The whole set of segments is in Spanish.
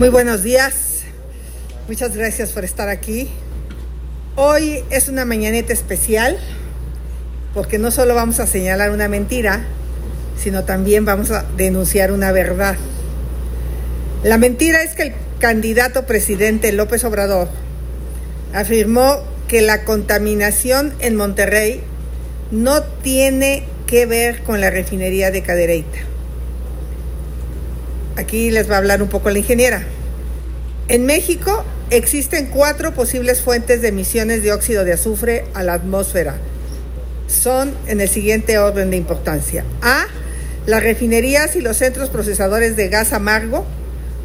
Muy buenos días. Muchas gracias por estar aquí. Hoy es una mañaneta especial porque no solo vamos a señalar una mentira, sino también vamos a denunciar una verdad. La mentira es que el candidato presidente López Obrador afirmó que la contaminación en Monterrey no tiene que ver con la refinería de Cadereyta. Aquí les va a hablar un poco la ingeniera. En México existen cuatro posibles fuentes de emisiones de óxido de azufre a la atmósfera. Son en el siguiente orden de importancia. A. Las refinerías y los centros procesadores de gas amargo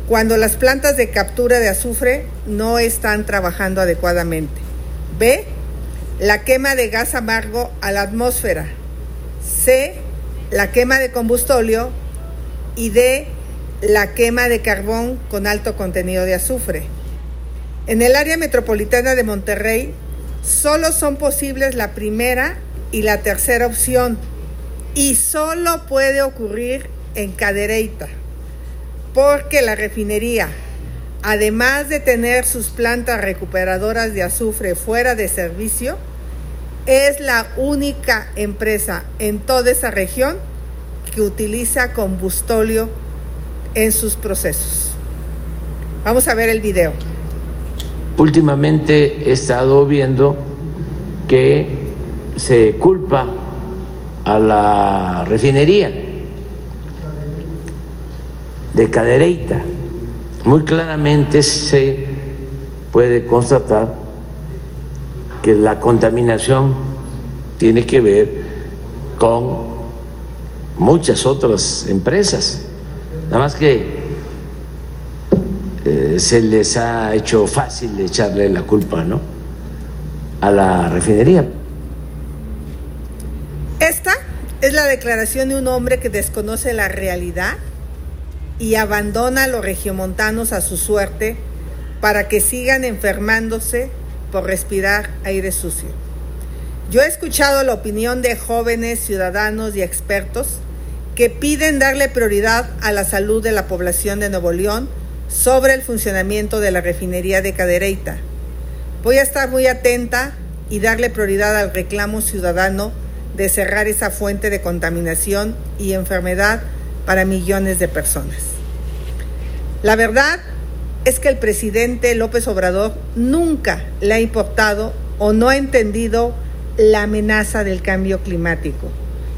cuando las plantas de captura de azufre no están trabajando adecuadamente. B. La quema de gas amargo a la atmósfera. C. La quema de combustóleo. Y D la quema de carbón con alto contenido de azufre. En el área metropolitana de Monterrey solo son posibles la primera y la tercera opción y solo puede ocurrir en Cadereyta porque la refinería, además de tener sus plantas recuperadoras de azufre fuera de servicio, es la única empresa en toda esa región que utiliza combustóleo en sus procesos. Vamos a ver el video. Últimamente he estado viendo que se culpa a la refinería de Cadereyta. Muy claramente se puede constatar que la contaminación tiene que ver con muchas otras empresas Nada más que eh, se les ha hecho fácil echarle la culpa, ¿no? A la refinería. Esta es la declaración de un hombre que desconoce la realidad y abandona a los regiomontanos a su suerte para que sigan enfermándose por respirar aire sucio. Yo he escuchado la opinión de jóvenes, ciudadanos y expertos que piden darle prioridad a la salud de la población de Nuevo León sobre el funcionamiento de la refinería de Cadereyta. Voy a estar muy atenta y darle prioridad al reclamo ciudadano de cerrar esa fuente de contaminación y enfermedad para millones de personas. La verdad es que el presidente López Obrador nunca le ha importado o no ha entendido la amenaza del cambio climático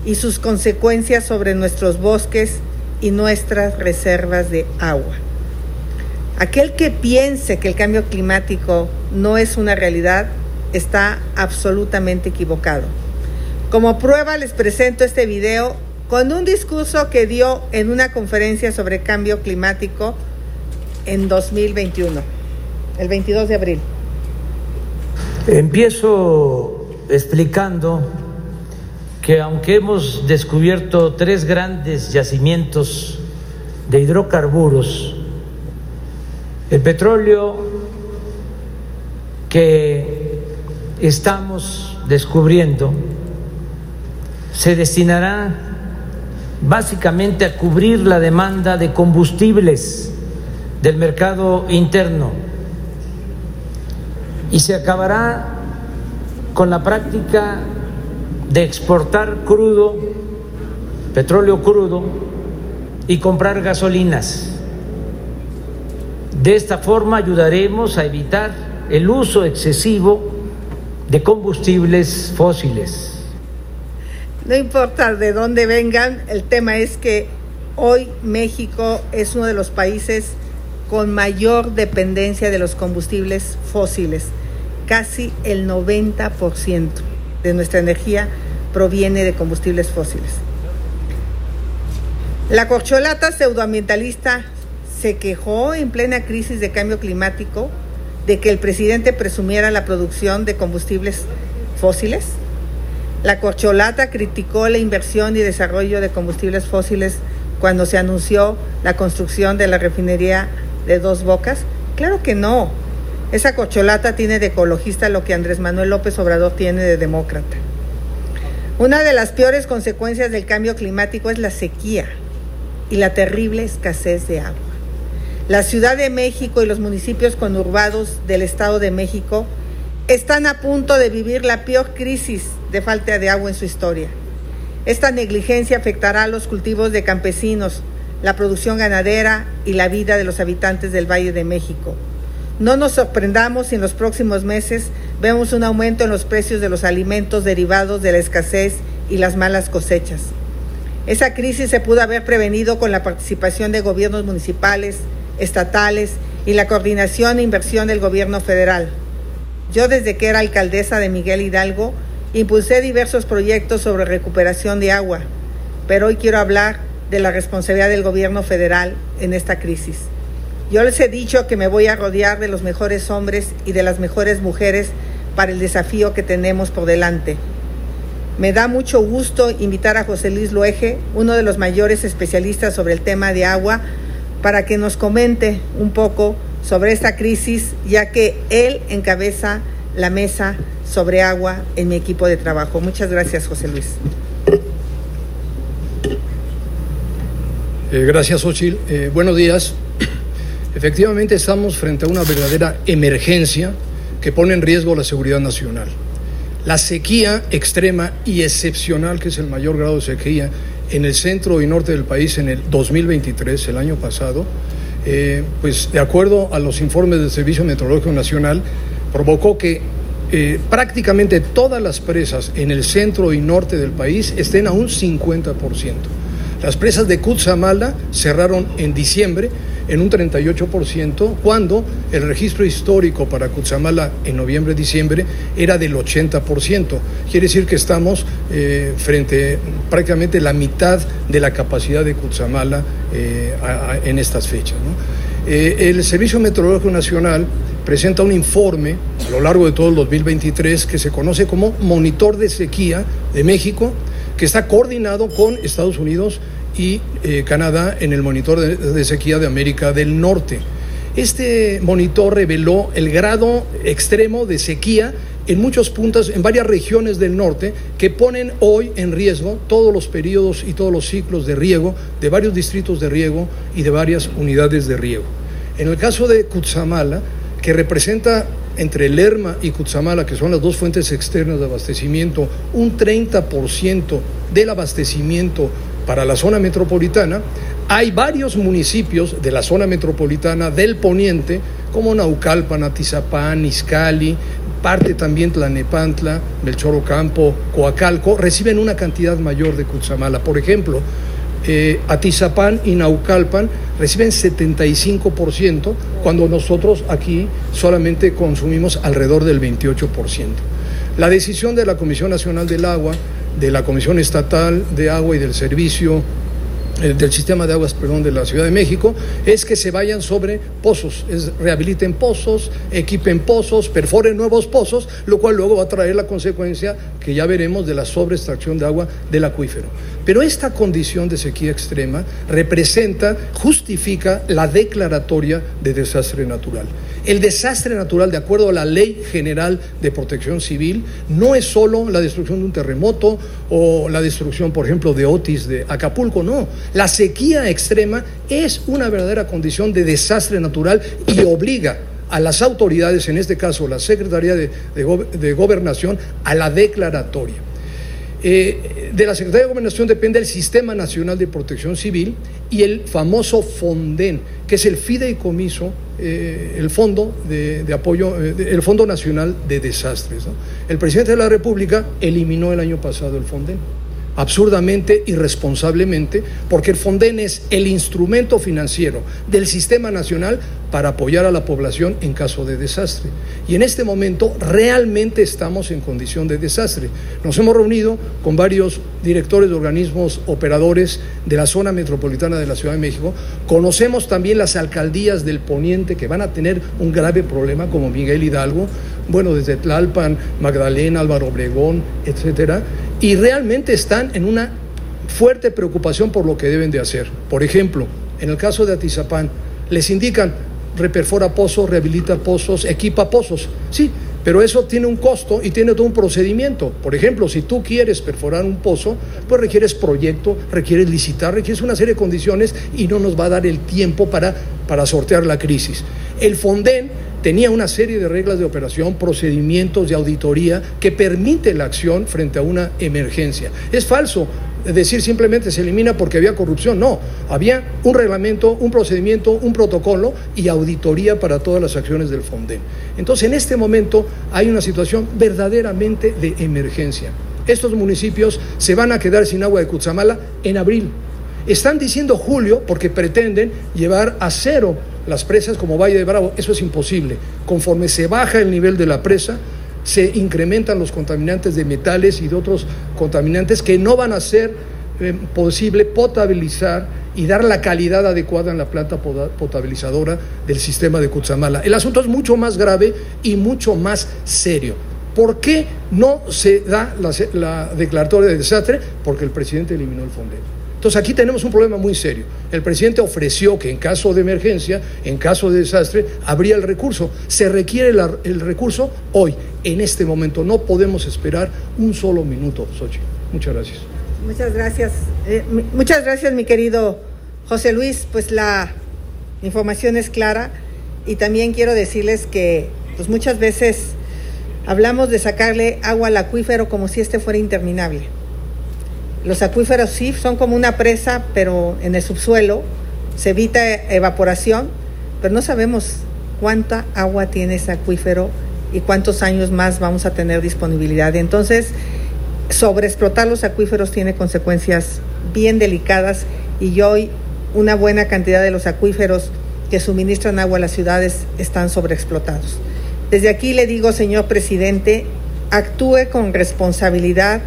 y sus consecuencias sobre nuestros bosques y nuestras reservas de agua. Aquel que piense que el cambio climático no es una realidad está absolutamente equivocado. Como prueba les presento este video con un discurso que dio en una conferencia sobre cambio climático en 2021, el 22 de abril. Empiezo explicando que aunque hemos descubierto tres grandes yacimientos de hidrocarburos, el petróleo que estamos descubriendo se destinará básicamente a cubrir la demanda de combustibles del mercado interno y se acabará con la práctica de exportar crudo, petróleo crudo y comprar gasolinas. De esta forma ayudaremos a evitar el uso excesivo de combustibles fósiles. No importa de dónde vengan, el tema es que hoy México es uno de los países con mayor dependencia de los combustibles fósiles, casi el 90% de nuestra energía proviene de combustibles fósiles. La corcholata pseudoambientalista se quejó en plena crisis de cambio climático de que el presidente presumiera la producción de combustibles fósiles. La corcholata criticó la inversión y desarrollo de combustibles fósiles cuando se anunció la construcción de la refinería de Dos Bocas. Claro que no. Esa corcholata tiene de ecologista lo que Andrés Manuel López Obrador tiene de demócrata. Una de las peores consecuencias del cambio climático es la sequía y la terrible escasez de agua. La Ciudad de México y los municipios conurbados del Estado de México están a punto de vivir la peor crisis de falta de agua en su historia. Esta negligencia afectará a los cultivos de campesinos, la producción ganadera y la vida de los habitantes del Valle de México. No nos sorprendamos si en los próximos meses vemos un aumento en los precios de los alimentos derivados de la escasez y las malas cosechas. Esa crisis se pudo haber prevenido con la participación de gobiernos municipales, estatales y la coordinación e inversión del gobierno federal. Yo desde que era alcaldesa de Miguel Hidalgo impulsé diversos proyectos sobre recuperación de agua, pero hoy quiero hablar de la responsabilidad del gobierno federal en esta crisis. Yo les he dicho que me voy a rodear de los mejores hombres y de las mejores mujeres para el desafío que tenemos por delante. Me da mucho gusto invitar a José Luis Luege, uno de los mayores especialistas sobre el tema de agua, para que nos comente un poco sobre esta crisis, ya que él encabeza la mesa sobre agua en mi equipo de trabajo. Muchas gracias, José Luis. Eh, gracias, Ochil. Eh, buenos días. Efectivamente, estamos frente a una verdadera emergencia que pone en riesgo la seguridad nacional. La sequía extrema y excepcional, que es el mayor grado de sequía en el centro y norte del país en el 2023, el año pasado, eh, pues de acuerdo a los informes del Servicio Meteorológico Nacional, provocó que eh, prácticamente todas las presas en el centro y norte del país estén a un 50%. Las presas de Cutzamala cerraron en diciembre en un 38%, cuando el registro histórico para Cutzamala en noviembre-diciembre era del 80%. Quiere decir que estamos eh, frente prácticamente la mitad de la capacidad de Cutzamala eh, en estas fechas. Eh, el Servicio Meteorológico Nacional presenta un informe a lo largo de todo el 2023 que se conoce como Monitor de Sequía de México, que está coordinado con Estados Unidos y eh, Canadá en el monitor de, sequía de América del Norte. Este monitor reveló el grado extremo de sequía en muchos puntos, en varias regiones del norte, que ponen hoy en riesgo todos los periodos y todos los ciclos de riego de varios distritos de riego y de varias unidades de riego. En el caso de Cutzamala, que representa entre Lerma y Cutzamala, que son las dos fuentes externas de abastecimiento, un 30% del abastecimiento para la zona metropolitana, hay varios municipios de la zona metropolitana del poniente, como Naucalpan, Atizapán, Izcali, parte también Tlanepantla, Melchorocampo, Coacalco, reciben una cantidad mayor de Cutzamala. Por ejemplo, eh, Atizapán y Naucalpan reciben 75%, cuando nosotros aquí solamente consumimos alrededor del 28%. La decisión de la Comisión Nacional del Agua de la Comisión Estatal de Agua y del Servicio eh, del sistema de aguas perdón, de la Ciudad de México es que se vayan sobre pozos, es, rehabiliten pozos, equipen pozos, perforen nuevos pozos, lo cual luego va a traer la consecuencia que ya veremos de la sobreextracción de agua del acuífero. Pero esta condición de sequía extrema representa, justifica la declaratoria de desastre natural. El desastre natural, de acuerdo a la Ley General de Protección Civil, no es solo la destrucción de un terremoto o la destrucción, por ejemplo, de Otis, de Acapulco, no. La sequía extrema es una verdadera condición de desastre natural y obliga a las autoridades, en este caso la Secretaría de, Gobernación, a la declaratoria. Eh, de la Secretaría de Gobernación depende el Sistema Nacional de Protección Civil y el famoso FONDEN, que es el fideicomiso eh, el Fondo de, Apoyo, eh, el Fondo Nacional de Desastres. El presidente de la República eliminó el año pasado el Fonden absurdamente, irresponsablemente, porque el Fonden es el instrumento financiero del sistema nacional para apoyar a la población en caso de desastre. Y en este momento realmente estamos en condición de desastre. Nos hemos reunido con varios directores de organismos operadores de la zona metropolitana de la Ciudad de México. Conocemos también las alcaldías del poniente que van a tener un grave problema, como Miguel Hidalgo, bueno, desde Tlalpan, Magdalena, Álvaro Obregón, etcétera, y realmente están en una fuerte preocupación por lo que deben de hacer. Por ejemplo, en el caso de Atizapán, les indican reperfora pozos, rehabilita pozos, equipa pozos. Sí, Pero eso tiene un costo y tiene todo un procedimiento. Por ejemplo, si tú quieres perforar un pozo, pues requieres proyecto, requieres licitar, requieres una serie de condiciones y no nos va a dar el tiempo para, para sortear la crisis. El Fonden tenía una serie de reglas de operación, procedimientos de auditoría que permite la acción frente a una emergencia. Es falso decir simplemente se elimina porque había corrupción. No, había un reglamento, un procedimiento, un protocolo y auditoría para todas las acciones del Fonden. Entonces, en este momento hay una situación verdaderamente de emergencia. Estos municipios se van a quedar sin agua de Cutzamala en abril. Están diciendo julio porque pretenden llevar a cero las presas como Valle de Bravo. Eso es imposible. Conforme se baja el nivel de la presa, se incrementan los contaminantes de metales y de otros contaminantes que no van a ser eh, posible potabilizar y dar la calidad adecuada en la planta potabilizadora del sistema de Cutzamala. El asunto es mucho más grave y mucho más serio. ¿Por qué no se da la, la declaratoria de desastre? Porque el presidente eliminó el fondo. Entonces aquí tenemos un problema muy serio. El presidente ofreció que en caso de emergencia, en caso de desastre, habría el recurso. Se requiere el recurso hoy, en este momento. No podemos esperar un solo minuto, Sochi. Muchas gracias. Muchas gracias. Eh, muchas gracias, mi querido José Luis. Pues la información es clara y también quiero decirles que pues muchas veces hablamos de sacarle agua al acuífero como si este fuera interminable los acuíferos sí son como una presa, pero en el subsuelo se evita evaporación, pero no sabemos cuánta agua tiene ese acuífero y cuántos años más vamos a tener disponibilidad. Entonces, sobreexplotar los acuíferos tiene consecuencias bien delicadas y hoy una buena cantidad de los acuíferos que suministran agua a las ciudades están sobreexplotados. Desde aquí le digo, señor presidente, actúe con responsabilidad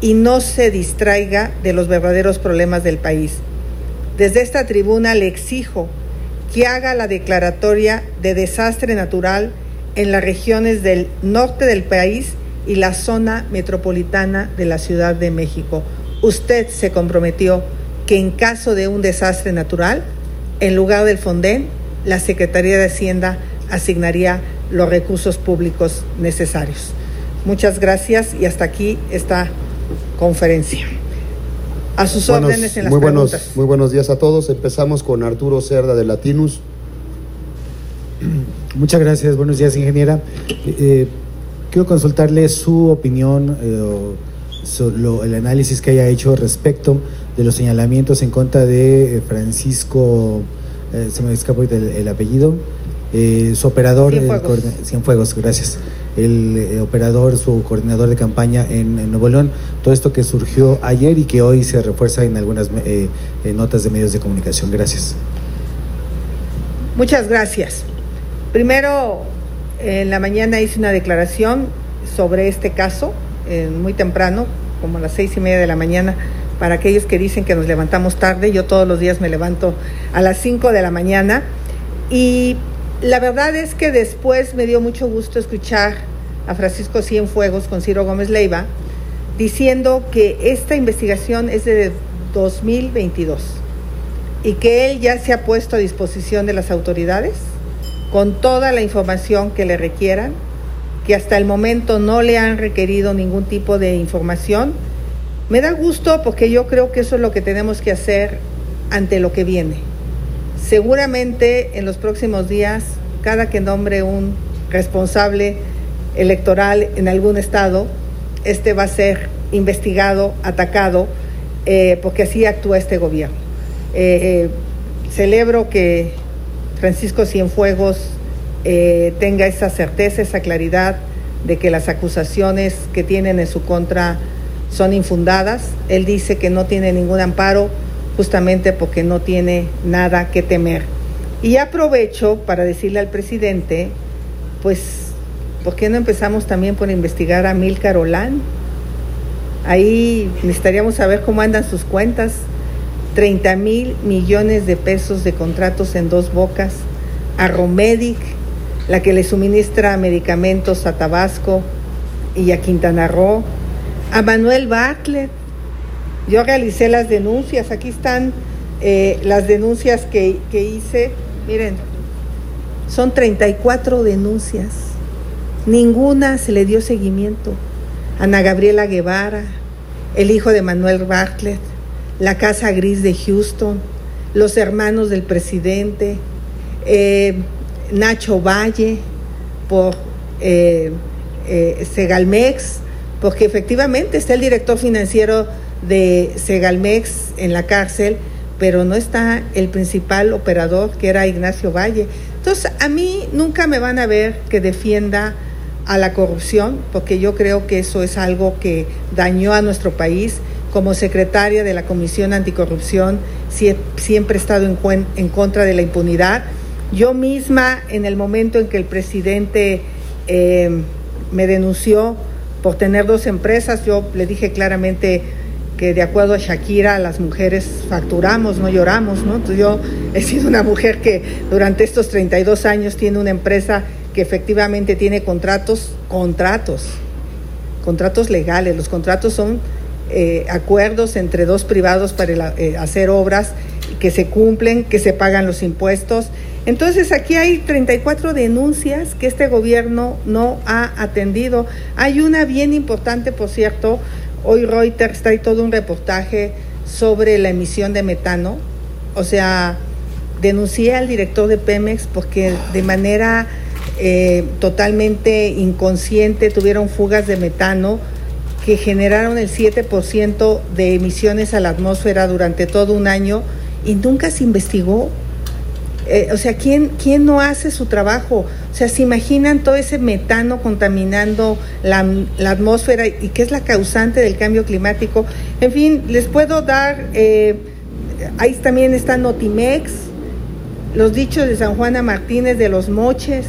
y no se distraiga de los verdaderos problemas del país. Desde esta tribuna le exijo que haga la declaratoria de desastre natural en las regiones del norte del país y la zona metropolitana de la Ciudad de México. Usted se comprometió que en caso de un desastre natural, en lugar del Fonden, la Secretaría de Hacienda asignaría los recursos públicos necesarios. Muchas gracias y hasta aquí está conferencia. A sus órdenes en las muy preguntas. Buenos, muy buenos días a todos. Empezamos con Arturo Cerda de Latinus. Muchas gracias. Buenos días, ingeniera. Eh, quiero consultarle su opinión, eh, sobre el análisis que haya hecho respecto de los señalamientos en contra de eh, Francisco, eh, se me escapó el, el apellido, su operador, Cienfuegos. Cienfuegos, gracias el eh, operador, su coordinador de campaña en, Nuevo León, todo esto que surgió ayer y que hoy se refuerza en algunas eh, notas de medios de comunicación. Gracias. Muchas gracias. Primero, en la mañana hice una declaración sobre este caso, eh, muy temprano, como a las seis y media de la mañana, para aquellos que dicen que nos levantamos tarde. Yo todos los días me levanto a las cinco de la mañana y la verdad es que después me dio mucho gusto escuchar a Francisco Cienfuegos con Ciro Gómez Leiva diciendo que esta investigación es de 2022 y que él ya se ha puesto a disposición de las autoridades con toda la información que le requieran, que hasta el momento no le han requerido ningún tipo de información. Me da gusto porque yo creo que eso es lo que tenemos que hacer ante lo que viene. Seguramente en los próximos días, cada que nombre un responsable electoral en algún estado, este va a ser investigado, atacado, eh, porque así actúa este gobierno. Eh, eh, celebro que Francisco Cienfuegos tenga esa certeza, esa claridad de que las acusaciones que tienen en su contra son infundadas. Él dice que no tiene ningún amparo justamente porque no tiene nada que temer. Y aprovecho para decirle al presidente, pues, ¿por qué no empezamos también por investigar a Mil Carolán? Ahí necesitaríamos saber cómo andan sus cuentas. 30 mil millones de pesos de contratos en dos bocas. A Romedic, la que le suministra medicamentos a Tabasco y a Quintana Roo. A Manuel Bartlett, yo realicé las denuncias, aquí están eh, las denuncias que, que hice. Miren, son 34 denuncias Ninguna se le dio seguimiento. Ana Gabriela Guevara, el hijo de Manuel Bartlett, la Casa Gris de Houston, los hermanos del presidente, eh, Nacho Valle por eh, eh, Segalmex, porque efectivamente está el director financiero de Segalmex en la cárcel, pero no está el principal operador, que era Ignacio Valle. Entonces, a mí nunca me van a ver que defienda a la corrupción, porque yo creo que eso es algo que dañó a nuestro país. Como secretaria de la Comisión Anticorrupción, siempre he estado en, contra de la impunidad. Yo misma, en el momento en que el presidente eh, me denunció por tener dos empresas, yo le dije claramente que de acuerdo a Shakira, las mujeres facturamos, no lloramos, ¿no? Yo he sido una mujer que durante estos 32 años tiene una empresa que efectivamente tiene contratos, contratos, contratos legales. Los contratos son eh, acuerdos entre dos privados para eh, hacer obras que se cumplen, que se pagan los impuestos. Entonces aquí hay 34 denuncias que este gobierno no ha atendido. Hay una bien importante, por cierto, hoy Reuters trae todo un reportaje sobre la emisión de metano. O sea, denuncié al director de Pemex porque de manera eh, totalmente inconsciente, tuvieron fugas de metano que generaron el 7% de emisiones a la atmósfera durante todo un año y nunca se investigó. Eh, o sea, ¿quién, ¿quién no hace su trabajo? O sea, ¿se imaginan todo ese metano contaminando la, atmósfera y qué es la causante del cambio climático? En fin, les puedo dar, eh, ahí también está Notimex, los dichos de San Juana Martínez de los moches,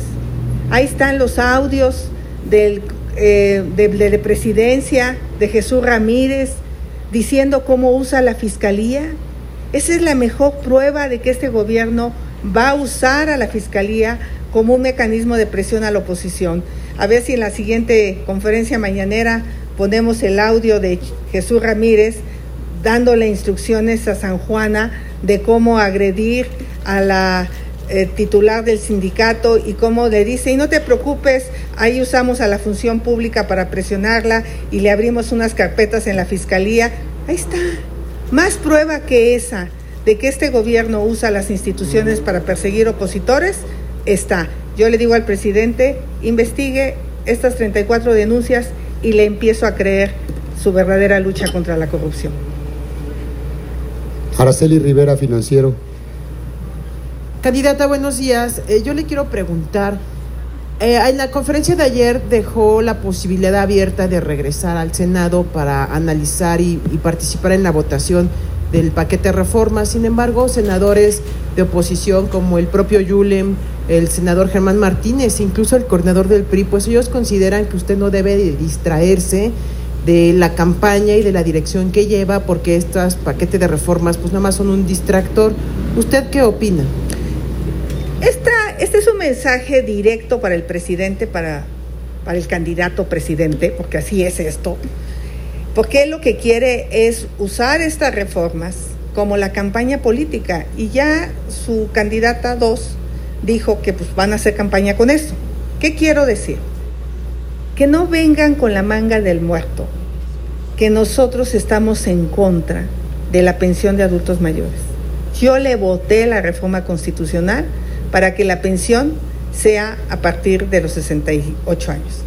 Ahí están los audios del, eh, de, la presidencia de Jesús Ramírez diciendo cómo usa la fiscalía. Esa es la mejor prueba de que este gobierno va a usar a la fiscalía como un mecanismo de presión a la oposición. A ver si en la siguiente conferencia mañanera ponemos el audio de Jesús Ramírez dándole instrucciones a San Juana de cómo agredir a la eh, titular del sindicato y cómo le dice, y no te preocupes, ahí usamos a la función pública para presionarla y le abrimos unas carpetas en la fiscalía. Ahí está. Más prueba que esa de que este gobierno usa las instituciones para perseguir opositores, está. Yo le digo al presidente, investigue estas 34 denuncias y le empiezo a creer su verdadera lucha contra la corrupción. Araceli Rivera, financiero. Candidata, buenos días. Eh, yo le quiero preguntar, eh, en la conferencia de ayer dejó la posibilidad abierta de regresar al Senado para analizar y, participar en la votación del paquete de reformas. Sin embargo, senadores de oposición como el propio Yulem, el senador Germán Martínez, incluso el coordinador del PRI, pues ellos consideran que usted no debe distraerse de la campaña y de la dirección que lleva porque estos paquetes de reformas pues nada más son un distractor. ¿Usted qué opina? este es un mensaje directo para el presidente, para, para el candidato presidente, porque así es esto, porque él lo que quiere es usar estas reformas como la campaña política y ya su candidata 2 dijo que pues van a hacer campaña con eso. ¿Qué quiero decir? Que no vengan con la manga del muerto, que nosotros estamos en contra de la pensión de adultos mayores. Yo le voté la reforma constitucional para que la pensión sea a partir de los 68 años.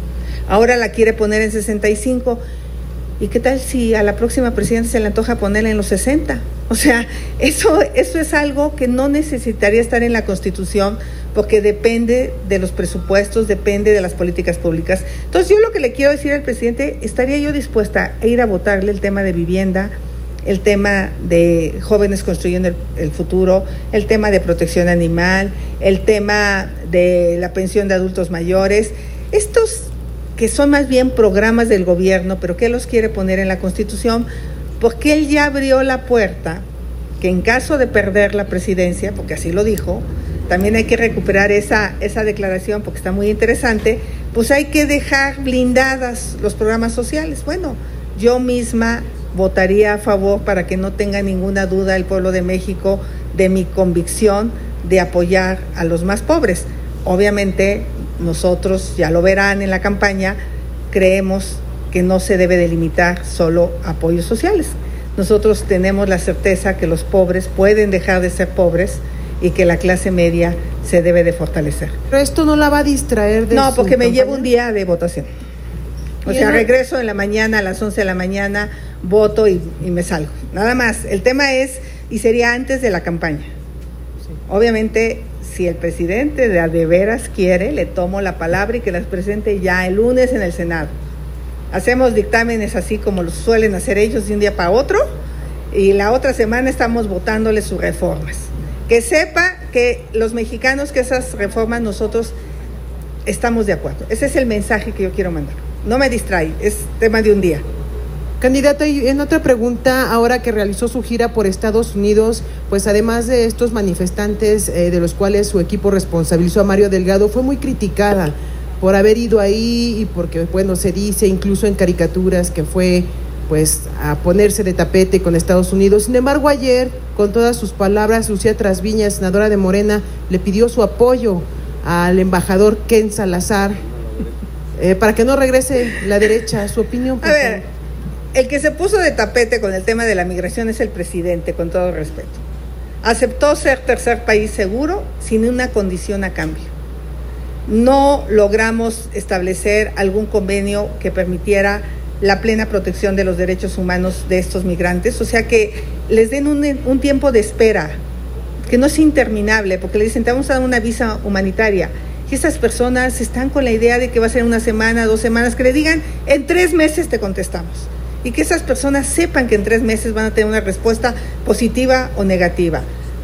Ahora la quiere poner en 65. ¿Y qué tal si a la próxima presidenta se le antoja ponerla en los 60? O sea, eso, eso es algo que no necesitaría estar en la Constitución porque depende de los presupuestos, depende de las políticas públicas. Entonces yo lo que le quiero decir al presidente, estaría yo dispuesta a ir a votarle el tema de vivienda, el tema de jóvenes construyendo el, futuro, el tema de protección animal, el tema de la pensión de adultos mayores, estos que son más bien programas del gobierno, pero que los quiere poner en la Constitución, porque él ya abrió la puerta que en caso de perder la presidencia, porque así lo dijo, también hay que recuperar esa, esa declaración porque está muy interesante, pues hay que dejar blindadas los programas sociales. Bueno, yo misma votaría a favor para que no tenga ninguna duda el pueblo de México de mi convicción de apoyar a los más pobres. Obviamente nosotros, ya lo verán en la campaña, creemos que no se debe delimitar solo apoyos sociales. Nosotros tenemos la certeza que los pobres pueden dejar de ser pobres y que la clase media se debe de fortalecer. Pero esto no la va a distraer de No, porque me llevo un día de votación. O sea, regreso en la mañana a las 11 de la mañana, voto y, y me salgo. Nada más. El tema es, y sería antes de la campaña. Obviamente, si el presidente de, de veras quiere, le tomo la palabra y que las presente ya el lunes en el Senado. Hacemos dictámenes así como los suelen hacer ellos de un día para otro y la otra semana estamos votándole sus reformas. Que sepa que los mexicanos que esas reformas nosotros estamos de acuerdo. Ese es el mensaje que yo quiero mandar. No me distrae, es tema de un día. Candidato, y en otra pregunta, ahora que realizó su gira por Estados Unidos, pues además de estos manifestantes eh, de los cuales su equipo responsabilizó a Mario Delgado, fue muy criticada por haber ido ahí y porque, bueno, se dice incluso en caricaturas que fue pues a ponerse de tapete con Estados Unidos. Sin embargo, ayer, con todas sus palabras, Lucía Trasviña, senadora de Morena, le pidió su apoyo al embajador Ken Salazar eh, para que no regrese la derecha. Su opinión. por A ver. El que se puso de tapete con el tema de la migración es el presidente, con todo respeto. Aceptó ser tercer país seguro sin una condición a cambio. No logramos establecer algún convenio que permitiera la plena protección de los derechos humanos de estos migrantes, o sea que les den un, tiempo de espera, que no es interminable, porque le dicen, te vamos a dar una visa humanitaria. Y estas personas están con la idea de que va a ser una semana, dos semanas, que le digan, en tres meses te contestamos. Y que esas personas sepan que en tres meses van a tener una respuesta positiva o negativa.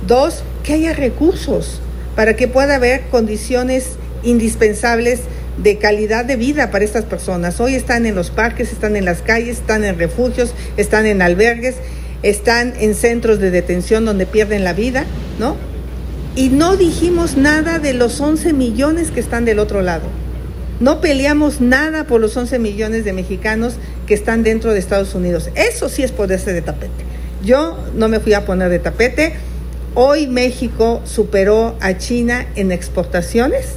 Dos, que haya recursos para que pueda haber condiciones indispensables de calidad de vida para estas personas. Hoy están en los parques, están en las calles, están en refugios, están en albergues, están en centros de detención donde pierden la vida, ¿no? Y no dijimos nada de los 11 millones que están del otro lado. No peleamos nada por los 11 millones de mexicanos que están dentro de Estados Unidos. Eso sí es ponerse de tapete. Yo no me fui a poner de tapete. Hoy México superó a China en exportaciones.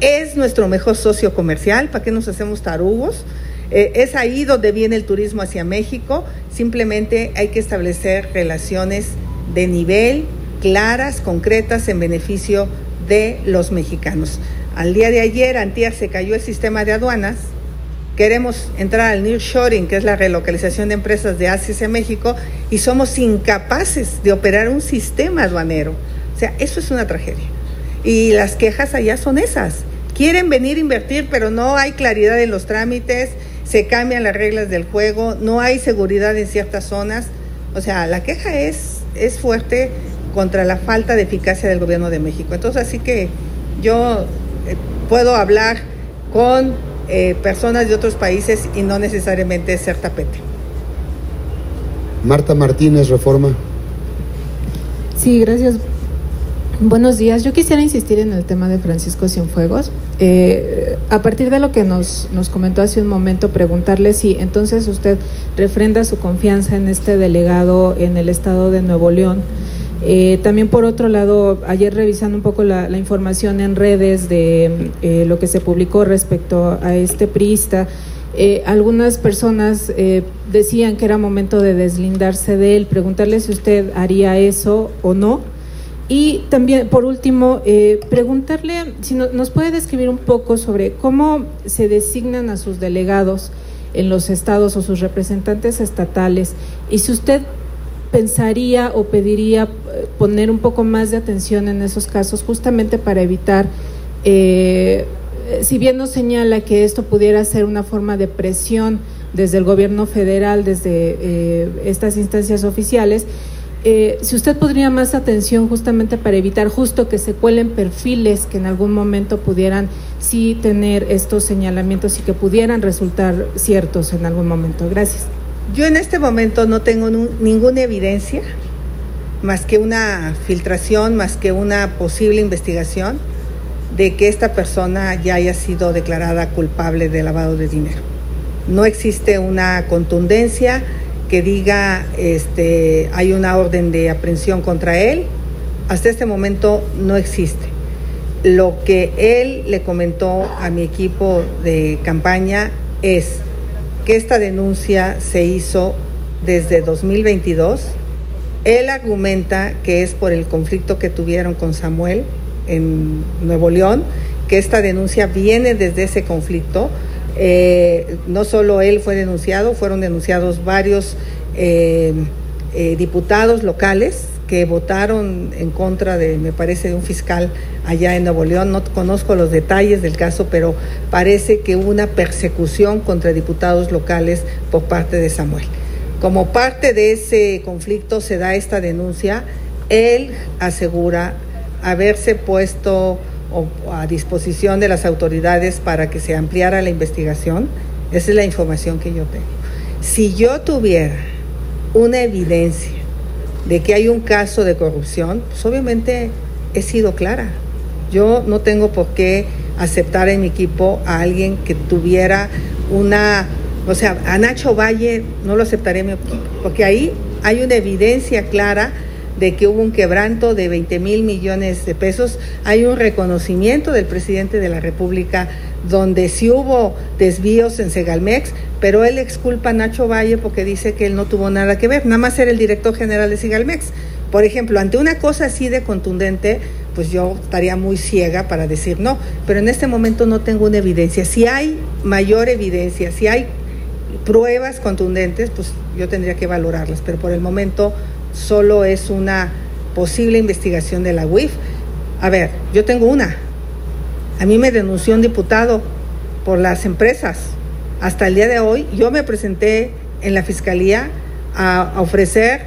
Es nuestro mejor socio comercial. ¿Para qué nos hacemos tarugos? Eh, es ahí donde viene el turismo hacia México. Simplemente hay que establecer relaciones de nivel, claras, concretas, en beneficio de los mexicanos. Al día de ayer, antier, se cayó el sistema de aduanas. Queremos entrar al nearshoring, que es la relocalización de empresas de Asia hacia México, y somos incapaces de operar un sistema aduanero. O sea, eso es una tragedia. Y las quejas allá son esas. Quieren venir a invertir, pero no hay claridad en los trámites, se cambian las reglas del juego, no hay seguridad en ciertas zonas. O sea, la queja es, es fuerte contra la falta de eficacia del gobierno de México. Entonces, así que yo puedo hablar con eh, personas de otros países y no necesariamente ser tapete. Marta Martínez, Reforma. Sí, gracias. Buenos días. Yo quisiera insistir en el tema de Francisco Cienfuegos. Eh, a partir de lo que nos, nos comentó hace un momento, preguntarle si entonces usted refrenda su confianza en este delegado en el estado de Nuevo León. Eh, también por otro lado, ayer revisando un poco la, información en redes de eh, lo que se publicó respecto a este priista, eh, algunas personas decían que era momento de deslindarse de él, preguntarle si usted haría eso o no. Y también, por último, preguntarle si no- nos puede describir un poco sobre cómo se designan a sus delegados en los estados o sus representantes estatales y si usted pensaría o pediría eh, poner un poco más de atención en esos casos justamente para evitar, eh, eh, si bien nos señala que esto pudiera ser una forma de presión desde el gobierno federal, desde eh, estas instancias oficiales, eh, si usted podría más atención justamente para evitar justo que se cuelen perfiles que en algún momento pudieran sí tener estos señalamientos y que pudieran resultar ciertos en algún momento. Gracias. Yo en este momento no tengo ninguna evidencia, más que una filtración, más que una posible investigación de que esta persona ya haya sido declarada culpable de lavado de dinero. No existe una contundencia que diga este, hay una orden de aprehensión contra él. Hasta este momento no existe. lo que él le comentó a mi equipo de campaña es que esta denuncia se hizo desde 2022. Él argumenta que es por el conflicto que tuvieron con Samuel en Nuevo León, que esta denuncia viene desde ese conflicto. Eh, no solo él fue denunciado, fueron denunciados varios eh, eh, diputados locales que votaron en contra de, me parece, de un fiscal allá en Nuevo León. No conozco los detalles del caso, pero parece que hubo una persecución contra diputados locales por parte de Samuel. Como parte de ese conflicto se da esta denuncia. Él asegura haberse puesto a disposición de las autoridades para que se ampliara la investigación. Esa es la información que yo tengo. Si yo tuviera una evidencia de que hay un caso de corrupción, pues obviamente he sido clara. Yo no tengo por qué aceptar en mi equipo a alguien que tuviera una, o sea, a Nacho Valle no lo aceptaré, porque ahí hay una evidencia clara de que hubo un quebranto de 20 mil millones de pesos. Hay un reconocimiento del presidente de la República donde sí hubo desvíos en Segalmex, pero él exculpa a Nacho Valle porque dice que él no tuvo nada que ver, nada más era el director general de Segalmex. Por ejemplo, ante una cosa así de contundente, pues yo estaría muy ciega para decir no, pero en este momento no tengo una evidencia. Si hay mayor evidencia, si hay pruebas contundentes, pues yo tendría que valorarlas, pero por el momento solo es una posible investigación de la UIF. A ver, yo tengo una, a mí me denunció un diputado por las empresas. Hasta el día de hoy yo me presenté en la fiscalía a, ofrecer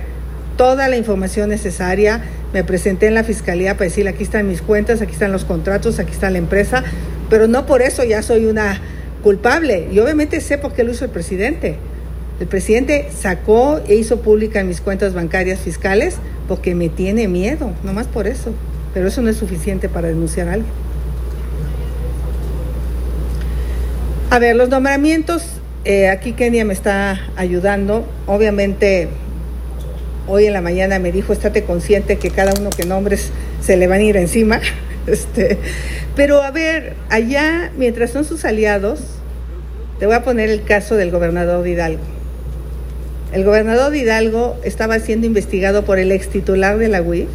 toda la información necesaria. Me presenté en la fiscalía para decir, aquí están mis cuentas, aquí están los contratos, aquí está la empresa, pero no por eso ya soy una culpable. Y obviamente sé por qué lo hizo el presidente. El presidente sacó e hizo pública mis cuentas bancarias fiscales porque me tiene miedo, no más por eso. Pero eso no es suficiente para denunciar a alguien. A ver, los nombramientos, eh, aquí Kenia me está ayudando. Obviamente, hoy en la mañana me dijo, estate consciente que cada uno que nombres se le van a ir encima. Este, pero a ver, allá, mientras son sus aliados, te voy a poner el caso del gobernador Hidalgo. El gobernador de Hidalgo estaba siendo investigado por el ex titular de la UIF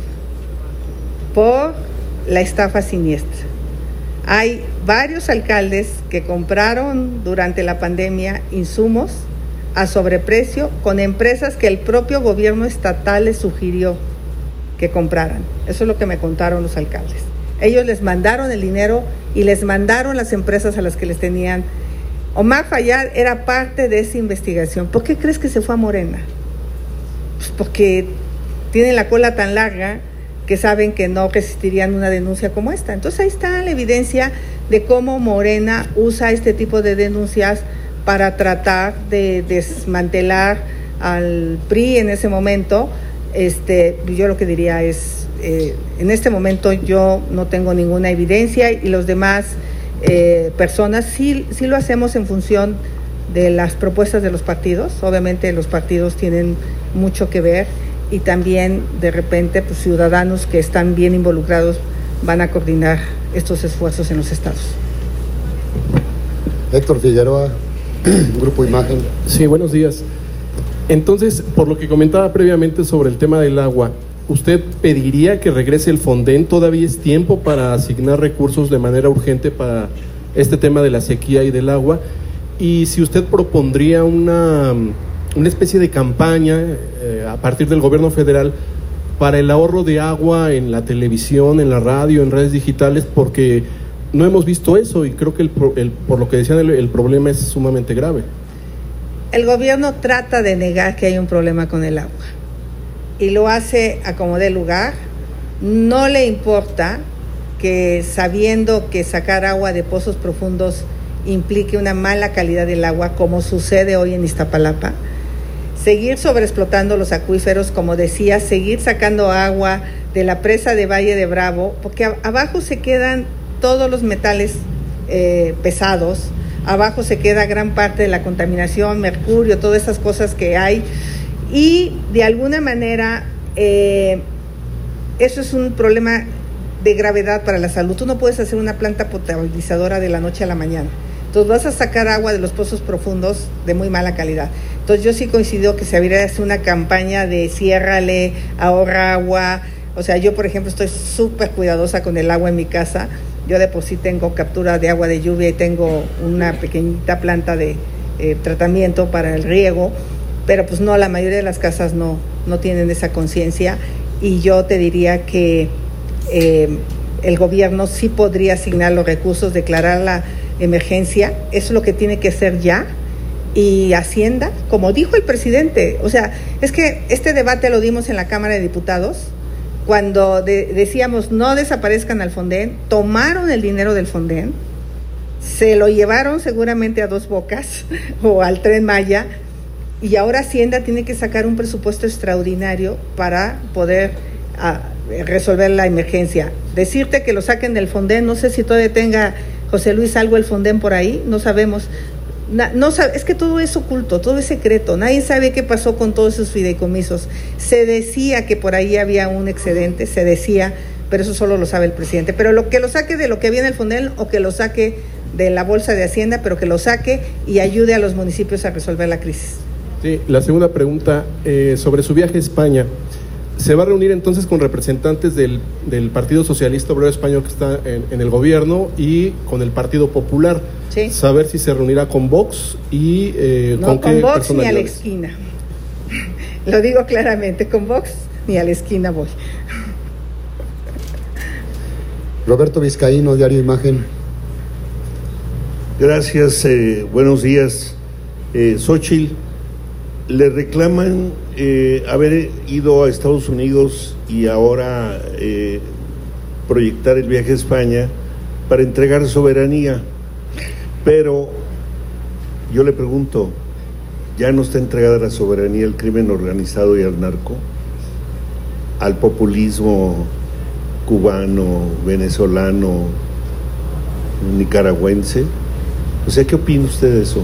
por la estafa siniestra. Hay varios alcaldes que compraron durante la pandemia insumos a sobreprecio con empresas que el propio gobierno estatal les sugirió que compraran. Eso es lo que me contaron los alcaldes. Ellos les mandaron el dinero y les mandaron las empresas a las que les tenían. Omar Fayad era parte de esa investigación. ¿Por qué crees que se fue a Morena? Pues porque tiene la cola tan larga que saben que no resistirían una denuncia como esta. Entonces ahí está la evidencia de cómo Morena usa este tipo de denuncias para tratar de desmantelar al PRI en ese momento. Este, yo lo que diría es, eh, en este momento yo no tengo ninguna evidencia y los demás eh, personas sí, sí lo hacemos en función de las propuestas de los partidos. Obviamente los partidos tienen mucho que ver y también de repente pues, ciudadanos que están bien involucrados van a coordinar estos esfuerzos en los estados. Héctor Figueroa, Grupo Imagen. Sí, buenos días. Entonces, por lo que comentaba previamente sobre el tema del agua, ¿usted pediría que regrese el Fonden? ¿Todavía es tiempo para asignar recursos de manera urgente para este tema de la sequía y del agua? Y si usted propondría una una especie de campaña eh, a partir del gobierno federal para el ahorro de agua en la televisión, en la radio, en redes digitales, porque no hemos visto eso y creo que el, por lo que decían el, problema es sumamente grave. El gobierno trata de negar que hay un problema con el agua y lo hace a como de lugar. No le importa que sabiendo que sacar agua de pozos profundos implique una mala calidad del agua, como sucede hoy en Iztapalapa seguir sobreexplotando los acuíferos, como decía, seguir sacando agua de la presa de Valle de Bravo, porque abajo se quedan todos los metales eh, pesados, abajo se queda gran parte de la contaminación, mercurio, todas esas cosas que hay, y de alguna manera eh, eso es un problema de gravedad para la salud. Tú no puedes hacer una planta potabilizadora de la noche a la mañana. Entonces vas a sacar agua de los pozos profundos de muy mala calidad. Entonces yo sí coincido que se habría hacer una campaña de ciérrale, ahorra agua. O sea, yo por ejemplo estoy súper cuidadosa con el agua en mi casa. Yo de por sí tengo captura de agua de lluvia y tengo una pequeñita planta de eh, tratamiento para el riego, pero pues no, la mayoría de las casas no, no tienen esa conciencia y yo te diría que eh, el gobierno sí podría asignar los recursos, declarar la emergencia, eso es lo que tiene que hacer ya. Y Hacienda, como dijo el presidente, o sea, es que este debate lo dimos en la Cámara de Diputados, cuando decíamos no desaparezcan al Fonden, tomaron el dinero del Fonden, se lo llevaron seguramente a dos bocas o al tren Maya, y ahora Hacienda tiene que sacar un presupuesto extraordinario para poder ah, resolver la emergencia. Decirte que lo saquen del Fonden, no sé si todavía tenga José Luis algo el Fonden por ahí, no sabemos. no es que todo es oculto, todo es secreto, nadie sabe qué pasó con todos esos fideicomisos. Se decía que por ahí había un excedente, se decía, pero eso solo lo sabe el presidente. Pero lo que lo saque de lo que había en el Fonden o que lo saque de la bolsa de Hacienda, pero que lo saque y ayude a los municipios a resolver la crisis. Sí, la segunda pregunta eh, sobre su viaje a España se va a reunir entonces con representantes del, Partido Socialista Obrero Español que está en, el gobierno y con el Partido Popular. Sí. Saber si se reunirá con Vox y eh, no, con, Vox ni a la esquina. Lo digo claramente, con Vox ni a la esquina voy. Roberto Vizcaíno, Diario Imagen. Gracias, eh, buenos días. Eh, Xochitl, le reclaman eh, haber ido a Estados Unidos y ahora eh, proyectar el viaje a España para entregar soberanía. Pero yo le pregunto, ¿ya no está entregada la soberanía al crimen organizado y al narco? ¿Al populismo cubano, venezolano, nicaragüense? O sea, ¿qué opina usted de eso?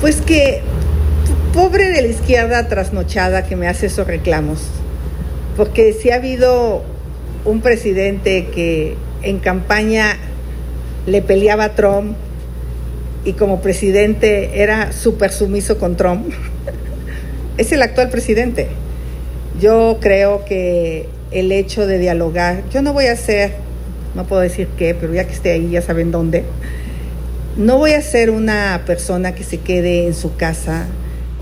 Pues que pobre de la izquierda trasnochada que me hace esos reclamos, porque si ha habido un presidente que en campaña le peleaba a Trump y como presidente era súper sumiso con Trump, es el actual presidente. Yo creo que el hecho de dialogar, yo no voy a ser, no puedo decir qué, pero ya que esté ahí ya saben dónde, no voy a ser una persona que se quede en su casa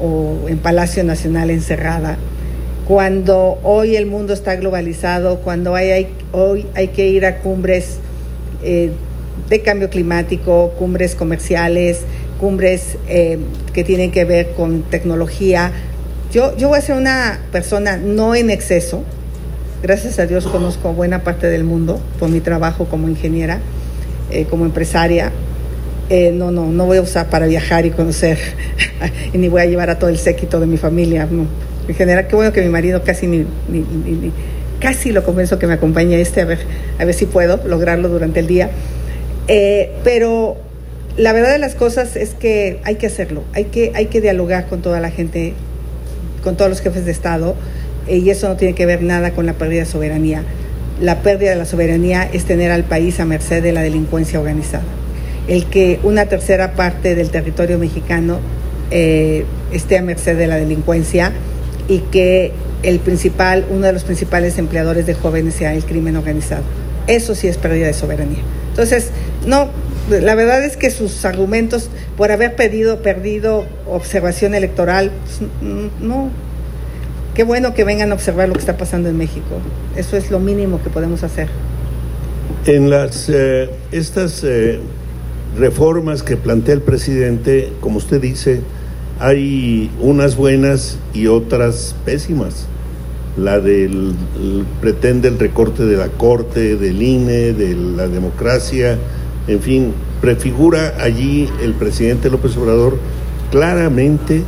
o en Palacio Nacional encerrada. Cuando hoy el mundo está globalizado, cuando hoy hay que ir a cumbres eh, de cambio climático, cumbres comerciales, cumbres eh, que tienen que ver con tecnología. Yo, yo voy a ser una persona no en exceso. Gracias a Dios conozco buena parte del mundo por mi trabajo como ingeniera, eh, como empresaria, eh, no, no, no voy a usar para viajar y conocer, y ni voy a llevar a todo el séquito de mi familia. En general, qué bueno que mi marido casi ni, casi lo convenzo que me acompañe este, a ver, a ver si puedo lograrlo durante el día. Eh, pero la verdad de las cosas es que hay que hacerlo, hay que, hay que dialogar con toda la gente, con todos los jefes de Estado, eh, y eso no tiene que ver nada con la pérdida de soberanía. La pérdida de la soberanía es tener al país a merced de la delincuencia organizada el que una tercera parte del territorio mexicano eh, esté a merced de la delincuencia y que el principal, uno de los principales empleadores de jóvenes sea el crimen organizado. Eso sí es pérdida de soberanía. Entonces, no, la verdad es que sus argumentos por haber pedido, perdido observación electoral, pues, no. Qué bueno que vengan a observar lo que está pasando en México. Eso es lo mínimo que podemos hacer. En las eh, estas eh, reformas que plantea el presidente, como usted dice, hay unas buenas y otras pésimas. La del pretende el recorte de la Corte, del INE, de la democracia, en fin, prefigura allí el presidente López Obrador claramente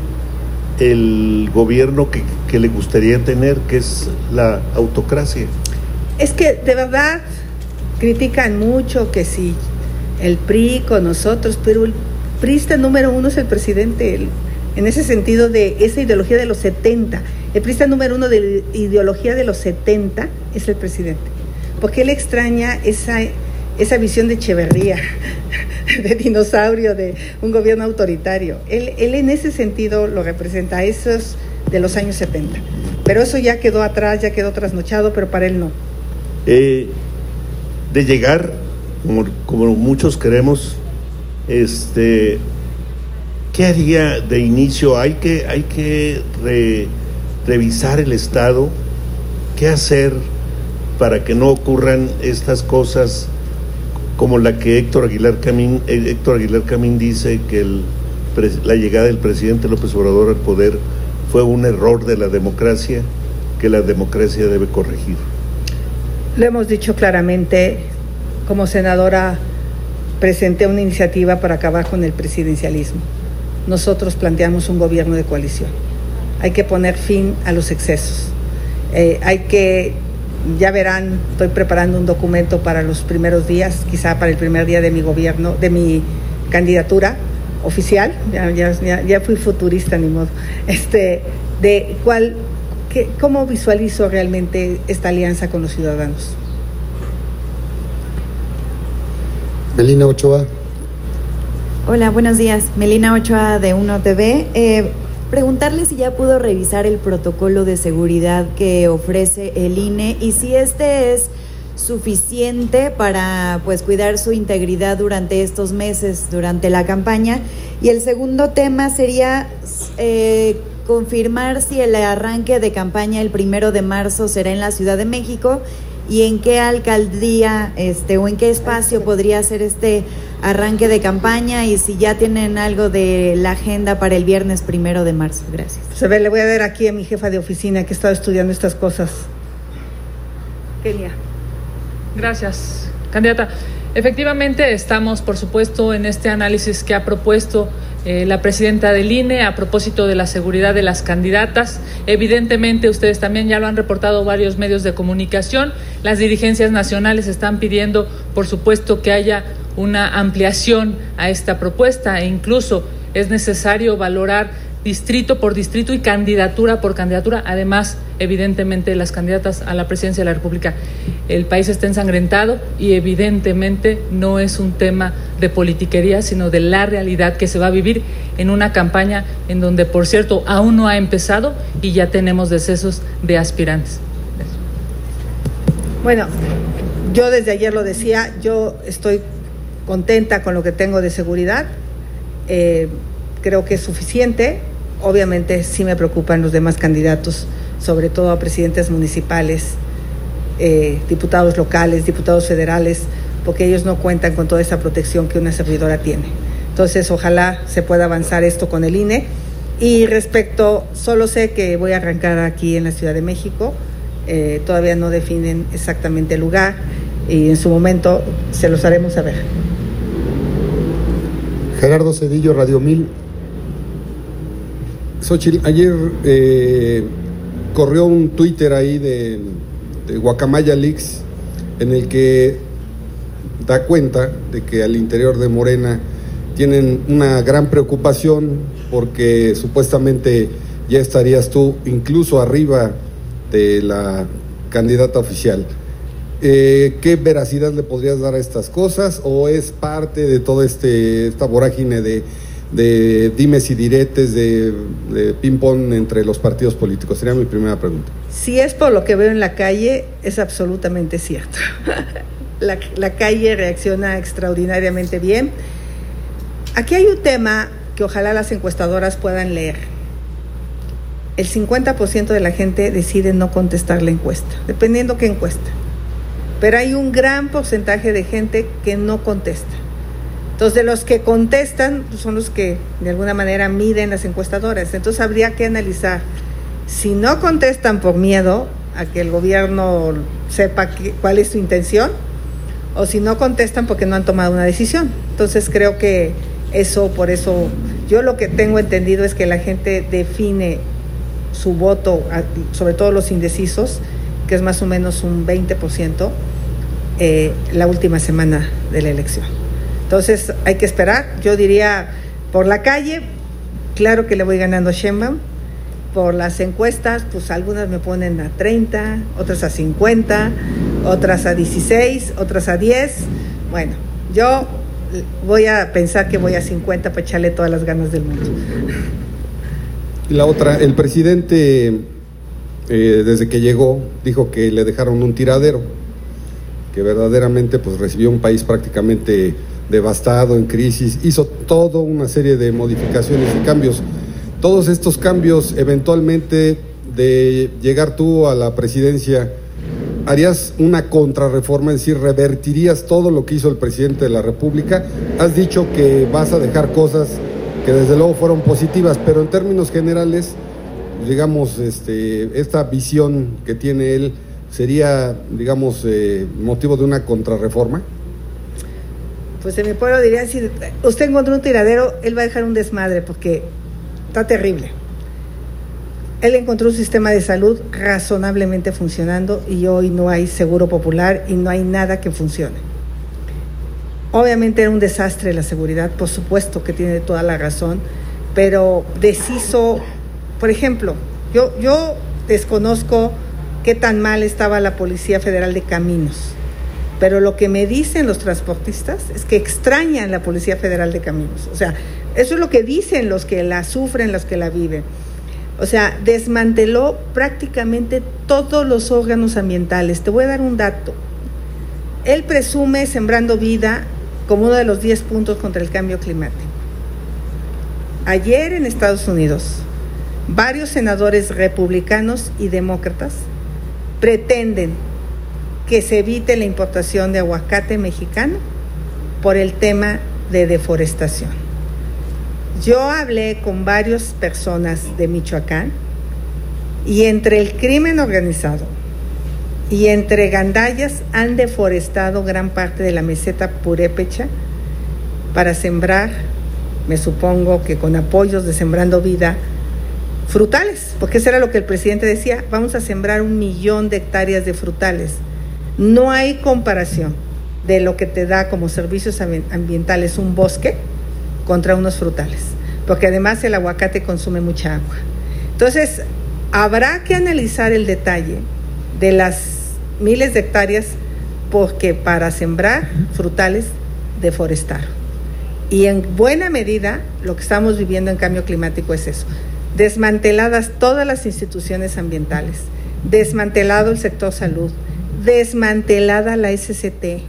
el gobierno que, que le gustaría tener, que es la autocracia. Es que de verdad critican mucho que si el PRI con nosotros, pero el PRIsta número uno es el presidente, en ese sentido de esa ideología de los 70. El PRIsta número uno de ideología de los 70 es el presidente. porque él extraña esa, esa visión de Echeverría, de dinosaurio, de un gobierno autoritario. Él, él en ese sentido lo representa, esos de los años 70. Pero eso ya quedó atrás, ya quedó trasnochado, pero para él no. Eh, de llegar, como, muchos queremos, este, ¿qué haría de inicio? Hay que, hay que re, revisar el Estado, qué hacer para que no ocurran estas cosas como la que Héctor Aguilar Camín, eh, Héctor Aguilar Camín dice que el, la llegada del presidente López Obrador al poder fue un error de la democracia que la democracia debe corregir. Lo hemos dicho claramente, como senadora presenté una iniciativa para acabar con el presidencialismo. Nosotros planteamos un gobierno de coalición. Hay que poner fin a los excesos. Eh, hay que, ya verán, estoy preparando un documento para los primeros días, quizá para el primer día de mi gobierno, de mi candidatura oficial, ya, fui futurista ni modo, este, de cuál ¿Cómo visualizo realmente esta alianza con los ciudadanos? Melina Ochoa. Hola, buenos días. Melina Ochoa de Uno TV. Eh, preguntarle si ya pudo revisar el protocolo de seguridad que ofrece el INE y si este es suficiente para pues cuidar su integridad durante estos meses, durante la campaña. Y el segundo tema sería eh, confirmar si el arranque de campaña el primero de marzo será en la Ciudad de México y en qué alcaldía este, o en qué espacio podría ser este arranque de campaña y si ya tienen algo de la agenda para el viernes primero de marzo. Gracias. Se ve, le voy a ver aquí a mi jefa de oficina que ha estado estudiando estas cosas. Kenia. Gracias, candidata. Efectivamente, estamos, por supuesto, en este análisis que ha propuesto eh, la presidenta del INE a propósito de la seguridad de las candidatas. Evidentemente, ustedes también ya lo han reportado varios medios de comunicación. Las dirigencias nacionales están pidiendo, por supuesto, que haya una ampliación a esta propuesta e incluso es necesario valorar distrito por distrito y candidatura por candidatura. Además, evidentemente, las candidatas a la presidencia de la República. El país está ensangrentado y evidentemente no es un tema de politiquería, sino de la realidad que se va a vivir en una campaña en donde, por cierto, aún no ha empezado y ya tenemos decesos de aspirantes. Bueno, yo desde ayer lo decía, yo estoy contenta con lo que tengo de seguridad. Eh, creo que es suficiente obviamente sí me preocupan los demás candidatos, sobre todo a presidentes municipales, eh, diputados locales, diputados federales, porque ellos no cuentan con toda esa protección que una servidora tiene. Entonces, ojalá se pueda avanzar esto con el INE. Y respecto, solo sé que voy a arrancar aquí en la Ciudad de México, eh, todavía no definen exactamente el lugar y en su momento se los haremos saber. Gerardo Cedillo, Radio 1000. Xochitl, ayer eh, corrió un Twitter ahí de, Guacamaya Leaks en el que da cuenta de que al interior de Morena tienen una gran preocupación porque supuestamente ya estarías tú incluso arriba de la candidata oficial. Eh, ¿Qué veracidad le podrías dar a estas cosas o es parte de toda este, esta vorágine de de dimes y diretes, de, ping-pong entre los partidos políticos? Sería mi primera pregunta. Si es por lo que veo en la calle, es absolutamente cierto. la, calle reacciona extraordinariamente bien. Aquí hay un tema que ojalá las encuestadoras puedan leer. El 50% de la gente decide no contestar la encuesta, dependiendo qué encuesta. Pero hay un gran porcentaje de gente que no contesta. Entonces, de los que contestan pues, son los que de alguna manera miden las encuestadoras. Entonces, habría que analizar si no contestan por miedo a que el gobierno sepa cuál es su intención o si no contestan porque no han tomado una decisión. Entonces, creo que eso, por eso, yo lo que tengo entendido es que la gente define su voto, sobre todo los indecisos, que es más o menos un 20%, eh, la última semana de la elección. Entonces hay que esperar. Yo diría, por la calle, claro que le voy ganando a. Por las encuestas, pues algunas me ponen a 30, otras a 50, otras a 16, otras a 10. Bueno, yo voy a pensar que voy a 50 para echarle todas las ganas del mundo. La otra, el presidente, eh, desde que llegó, dijo que le dejaron un tiradero, que verdaderamente pues recibió un país prácticamente devastado, en crisis, hizo toda una serie de modificaciones y cambios. Todos estos cambios, eventualmente, de llegar tú a la presidencia, ¿harías una contrarreforma? Es decir, ¿revertirías todo lo que hizo el presidente de la República? Has dicho que vas a dejar cosas que desde luego fueron positivas, pero en términos generales, digamos, este, esta visión que tiene él sería, digamos, eh, motivo de una contrarreforma. Pues en mi pueblo dirían, si usted encontró un tiradero, él va a dejar un desmadre porque está terrible. Él encontró un sistema de salud razonablemente funcionando y hoy no hay seguro popular y no hay nada que funcione. Obviamente era un desastre la seguridad, por supuesto que tiene toda la razón, pero deshizo, por ejemplo, yo, yo desconozco qué tan mal estaba la Policía Federal de Caminos, pero lo que me dicen los transportistas es que extrañan la Policía Federal de Caminos. O sea, eso es lo que dicen los que la sufren, los que la viven. O sea, desmanteló prácticamente todos los órganos ambientales. Te voy a dar un dato. Él presume Sembrando Vida como uno de los 10 puntos contra el cambio climático. Ayer en Estados Unidos, varios senadores republicanos y demócratas pretenden que se evite la importación de aguacate mexicano por el tema de deforestación. Yo hablé con varias personas de Michoacán y entre el crimen organizado, y entre gandallas han deforestado gran parte de la meseta purépecha para sembrar, me supongo que con apoyos de Sembrando Vida, frutales, porque eso era lo que el presidente decía, vamos a sembrar un millón de hectáreas de frutales. No hay comparación de lo que te da como servicios ambientales un bosque contra unos frutales, porque además el aguacate consume mucha agua. Entonces, habrá que analizar el detalle de las miles de hectáreas porque para sembrar frutales deforestaron. Y en buena medida lo que estamos viviendo en cambio climático es eso. Desmanteladas todas las instituciones ambientales, desmantelado el sector salud, desmantelada la SCT.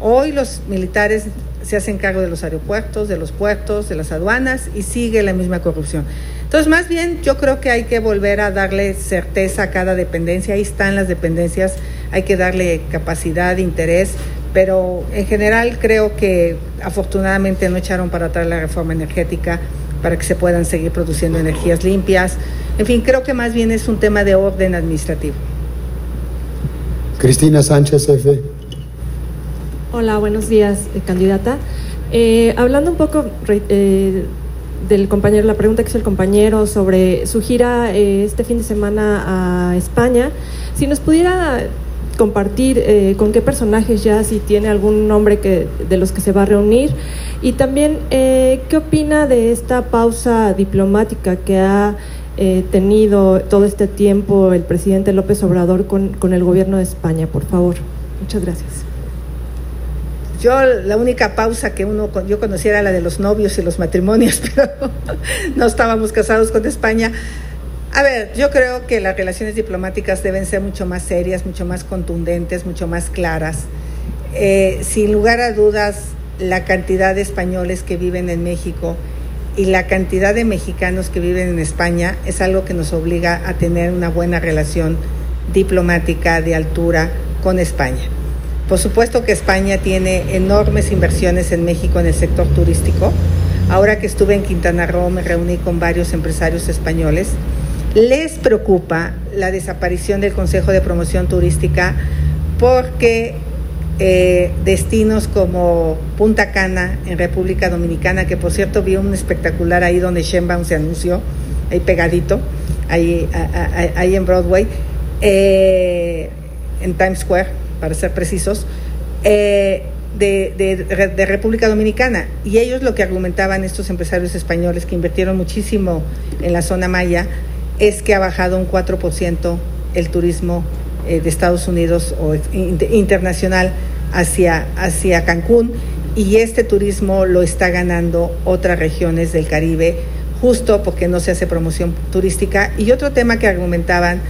Hoy los militares se hacen cargo de los aeropuertos, de los puertos, de las aduanas y sigue la misma corrupción. Entonces, más bien yo creo que hay que volver a darle certeza a cada dependencia. Ahí están las dependencias, hay que darle capacidad, interés, pero en general creo que afortunadamente no echaron para atrás la reforma energética para que se puedan seguir produciendo energías limpias. En fin, creo que más bien es un tema de orden administrativo. Cristina Sánchez, F. Hola, buenos días, eh, candidata. Eh, hablando un poco eh, del compañero, la pregunta que hizo el compañero sobre su gira eh, este fin de semana a España, si nos pudiera compartir eh, con qué personajes ya, si tiene algún nombre que, de los que se va a reunir, y también eh, qué opina de esta pausa diplomática que ha tenido todo este tiempo el presidente López Obrador con, con el gobierno de España, por favor. Muchas gracias. Yo la única pausa que uno yo conocía era la de los novios y los matrimonios, pero no estábamos casados con España. A ver, yo creo que las relaciones diplomáticas deben ser mucho más serias, mucho más contundentes, mucho más claras. Eh, sin lugar a dudas, la cantidad de españoles que viven en México y la cantidad de mexicanos que viven en España es algo que nos obliga a tener una buena relación diplomática de altura con España. Por supuesto que España tiene enormes inversiones en México en el sector turístico. Ahora que estuve en Quintana Roo me reuní con varios empresarios españoles. Les preocupa la desaparición del Consejo de Promoción Turística porque eh, destinos como Punta Cana en República Dominicana, que por cierto vi un espectacular ahí donde Sheinbaum se anunció, ahí pegadito, ahí, ahí en Broadway, eh, en Times Square para ser precisos, eh, de, República Dominicana. Y ellos lo que argumentaban estos empresarios españoles que invirtieron muchísimo en la zona maya es que ha bajado un 4% el turismo eh, de Estados Unidos o internacional hacia, hacia Cancún y este turismo lo está ganando otras regiones del Caribe justo porque no se hace promoción turística. Y otro tema que argumentaban,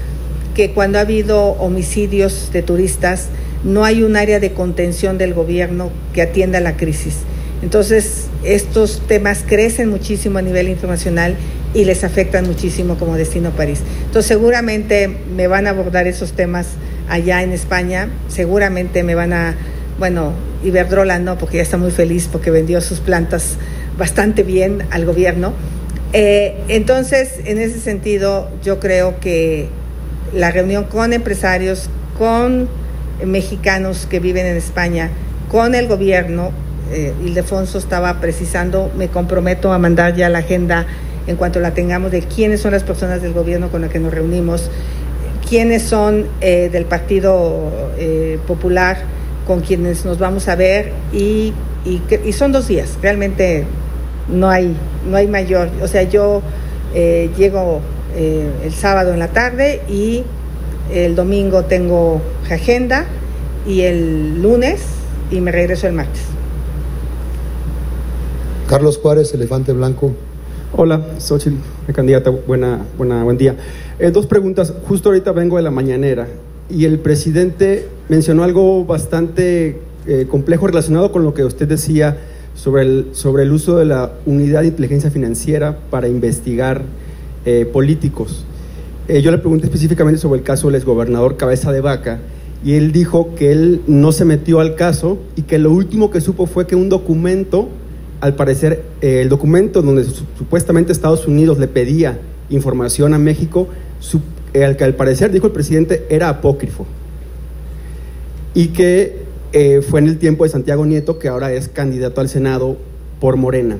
que cuando ha habido homicidios de turistas, no hay un área de contención del gobierno que atienda la crisis. Entonces, estos temas crecen muchísimo a nivel internacional y les afectan muchísimo como destino París. Entonces, seguramente me van a abordar esos temas allá en España, seguramente me van a, bueno, Iberdrola no, porque ya está muy feliz porque vendió sus plantas bastante bien al gobierno. Eh, entonces, en ese sentido, yo creo que la reunión con empresarios, con mexicanos que viven en España, con el gobierno, eh, Ildefonso estaba precisando, me comprometo a mandar ya la agenda en cuanto la tengamos de quiénes son las personas del gobierno con las que nos reunimos, quiénes son eh, del Partido eh, Popular con quienes nos vamos a ver y, y, son dos días, realmente no hay, no hay mayor, o sea, yo eh, llego el sábado en la tarde y el domingo tengo agenda y el lunes y me regreso el martes. Carlos Juárez, Elefante Blanco. Hola, Xochitl, candidata, buena, buena, buen día. Eh, dos preguntas. Justo ahorita vengo de la mañanera y el presidente mencionó algo bastante eh, complejo relacionado con lo que usted decía sobre el, sobre el uso de la unidad de inteligencia financiera para investigar eh, políticos. yo le pregunté específicamente sobre el caso del exgobernador Cabeza de Vaca y él dijo que él no se metió al caso y que lo último que supo fue que un documento al parecer, eh, el documento donde supuestamente Estados Unidos le pedía información a México, eh, que al parecer, dijo el presidente, era apócrifo. Y que eh, fue en el tiempo de Santiago Nieto, que ahora es candidato al Senado por Morena.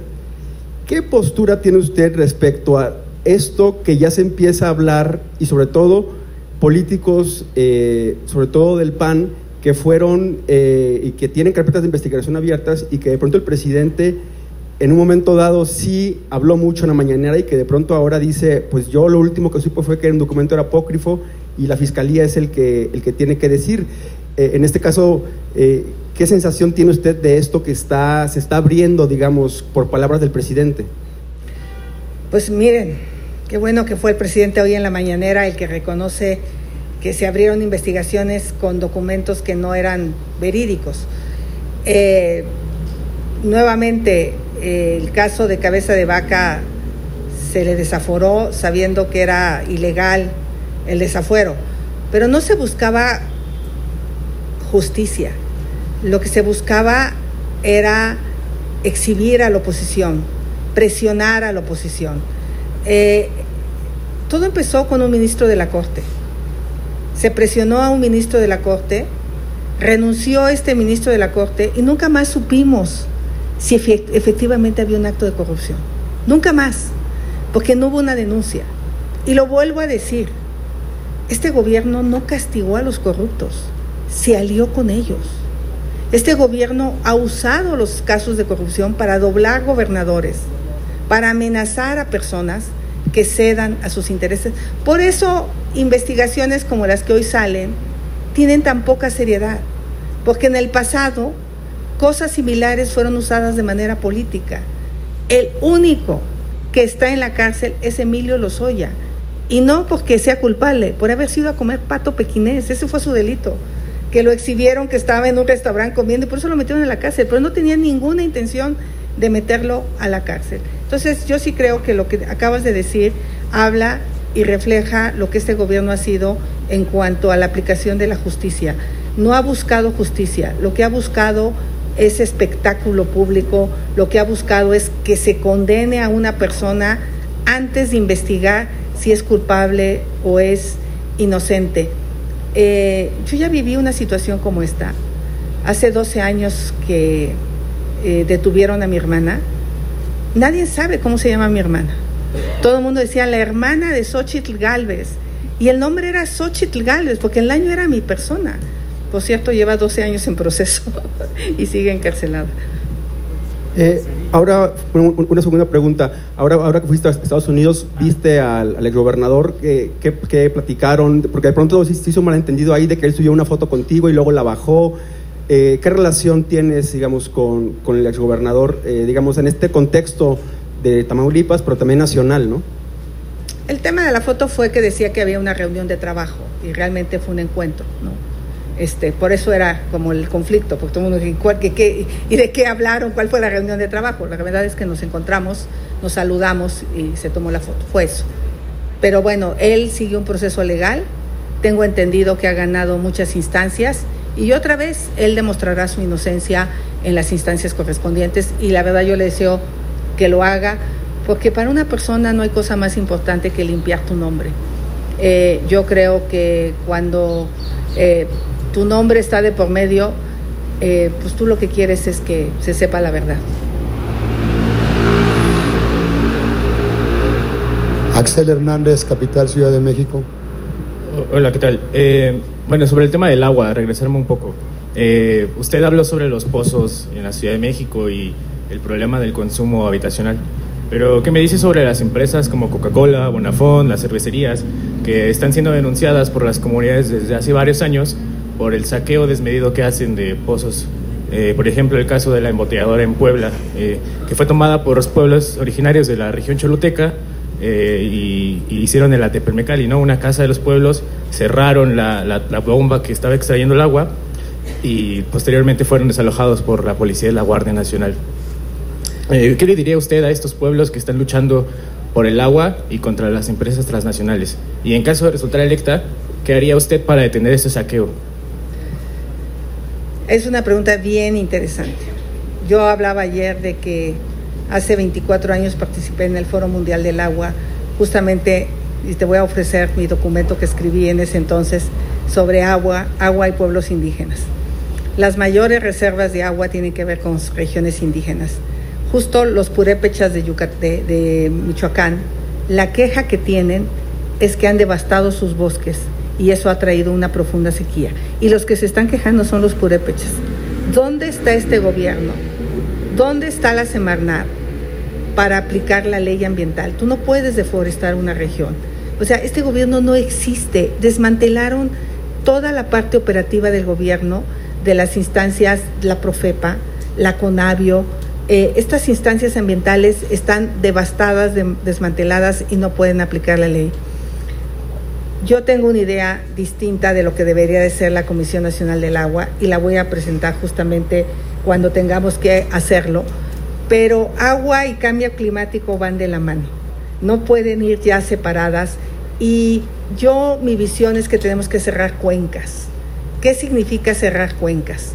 ¿Qué postura tiene usted respecto a esto que ya se empieza a hablar y sobre todo políticos, sobre todo del PAN, que fueron eh, y que tienen carpetas de investigación abiertas y que de pronto el presidente en un momento dado sí habló mucho en la mañanera y que de pronto ahora dice, pues yo lo último que supo fue que un documento era apócrifo y la fiscalía es el que, el que tiene que decir. Eh, en este caso, eh, ¿qué sensación tiene usted de esto que está, se está abriendo, digamos, por palabras del presidente? Pues miren, qué bueno que fue el presidente hoy en la mañanera el que reconoce que se abrieron investigaciones con documentos que no eran verídicos. Eh, nuevamente, eh, el caso de cabeza de vaca se le desaforó sabiendo que era ilegal el desafuero, pero no se buscaba justicia, lo que se buscaba era exhibir a la oposición, presionar a la oposición. Eh, todo empezó con un ministro de la Corte se presionó a un ministro de la Corte, renunció este ministro de la Corte y nunca más supimos si efectivamente había un acto de corrupción. Nunca más, porque no hubo una denuncia. Y lo vuelvo a decir, este gobierno no castigó a los corruptos, se alió con ellos. Este gobierno ha usado los casos de corrupción para doblar gobernadores, para amenazar a personas que cedan a sus intereses. Por eso investigaciones como las que hoy salen tienen tan poca seriedad, porque en el pasado cosas similares fueron usadas de manera política. El único que está en la cárcel es Emilio Lozoya, y no porque sea culpable, por haber sido a comer pato pequinés, ese fue su delito, que lo exhibieron que estaba en un restaurante comiendo y por eso lo metieron en la cárcel, pero no tenía ninguna intención de meterlo a la cárcel. Entonces yo sí creo que lo que acabas de decir habla y refleja lo que este gobierno ha sido en cuanto a la aplicación de la justicia. No ha buscado justicia, lo que ha buscado es espectáculo público, lo que ha buscado es que se condene a una persona antes de investigar si es culpable o es inocente. Eh, yo ya viví una situación como esta. Hace 12 años que eh, detuvieron a mi hermana, nadie sabe cómo se llama mi hermana. Todo el mundo decía la hermana de Xochitl Galvez. Y el nombre era Xochitl Galvez, porque el año era mi persona. Por cierto, lleva 12 años en proceso y sigue encarcelada. Eh, ahora, una segunda pregunta. Ahora, ahora que fuiste a Estados Unidos, ¿viste al, al exgobernador? ¿Qué, qué, platicaron? Porque de pronto se hizo un malentendido ahí de que él subió una foto contigo y luego la bajó. Eh, ¿Qué relación tienes, digamos, con, con el exgobernador, eh, digamos, en este contexto de Tamaulipas, pero también nacional, ¿no? El tema de la foto fue que decía que había una reunión de trabajo y realmente fue un encuentro, ¿no? Este, por eso era como el conflicto, porque todo el mundo dice, ¿y de qué hablaron? ¿Cuál fue la reunión de trabajo? La verdad es que nos encontramos, nos saludamos y se tomó la foto, fue eso. Pero bueno, él siguió un proceso legal, tengo entendido que ha ganado muchas instancias y otra vez él demostrará su inocencia en las instancias correspondientes y la verdad yo le deseo que lo haga, porque para una persona no hay cosa más importante que limpiar tu nombre. Eh, yo creo que cuando eh, tu nombre está de por medio, eh, pues tú lo que quieres es que se sepa la verdad. Axel Hernández, Capital Ciudad de México. Hola, ¿qué tal? Bueno, sobre el tema del agua, regresarme un poco. Eh, usted habló sobre los pozos en la Ciudad de México y el problema del consumo habitacional. Pero, ¿qué me dice sobre las empresas como Coca-Cola, Bonafont, las cervecerías, que están siendo denunciadas por las comunidades desde hace varios años por el saqueo desmedido que hacen de pozos. Eh, por ejemplo, el caso de la embotelladora en Puebla, eh, que fue tomada por los pueblos originarios de la región choluteca eh, y, hicieron el Atepermecali, ¿no? una casa de los pueblos, cerraron la, la, bomba que estaba extrayendo el agua y posteriormente fueron desalojados por la policía y la Guardia Nacional. ¿Qué le diría usted a estos pueblos que están luchando por el agua y contra las empresas transnacionales? Y en caso de resultar electa, ¿qué haría usted para detener ese saqueo? Es una pregunta bien interesante. Yo hablaba ayer de que hace 24 años participé en el Foro Mundial del Agua, justamente, y te voy a ofrecer mi documento que escribí en ese entonces sobre agua, agua y pueblos indígenas. Las mayores reservas de agua tienen que ver con regiones indígenas. Justo los purépechas de, de Michoacán, la queja que tienen es que han devastado sus bosques y eso ha traído una profunda sequía. Y los que se están quejando son los purépechas. ¿Dónde está este gobierno? ¿Dónde está la Semarnat para aplicar la ley ambiental? Tú no puedes deforestar una región. O sea, este gobierno no existe. Desmantelaron toda la parte operativa del gobierno, de las instancias, la Profepa, la Conavio. Eh, estas instancias ambientales están devastadas, desmanteladas y no pueden aplicar la ley. Yo tengo una idea distinta de lo que debería de ser la Comisión Nacional del Agua y la voy a presentar justamente cuando tengamos que hacerlo, pero agua y cambio climático van de la mano, no pueden ir ya separadas y yo mi visión es que tenemos que cerrar cuencas. ¿Qué significa cerrar cuencas?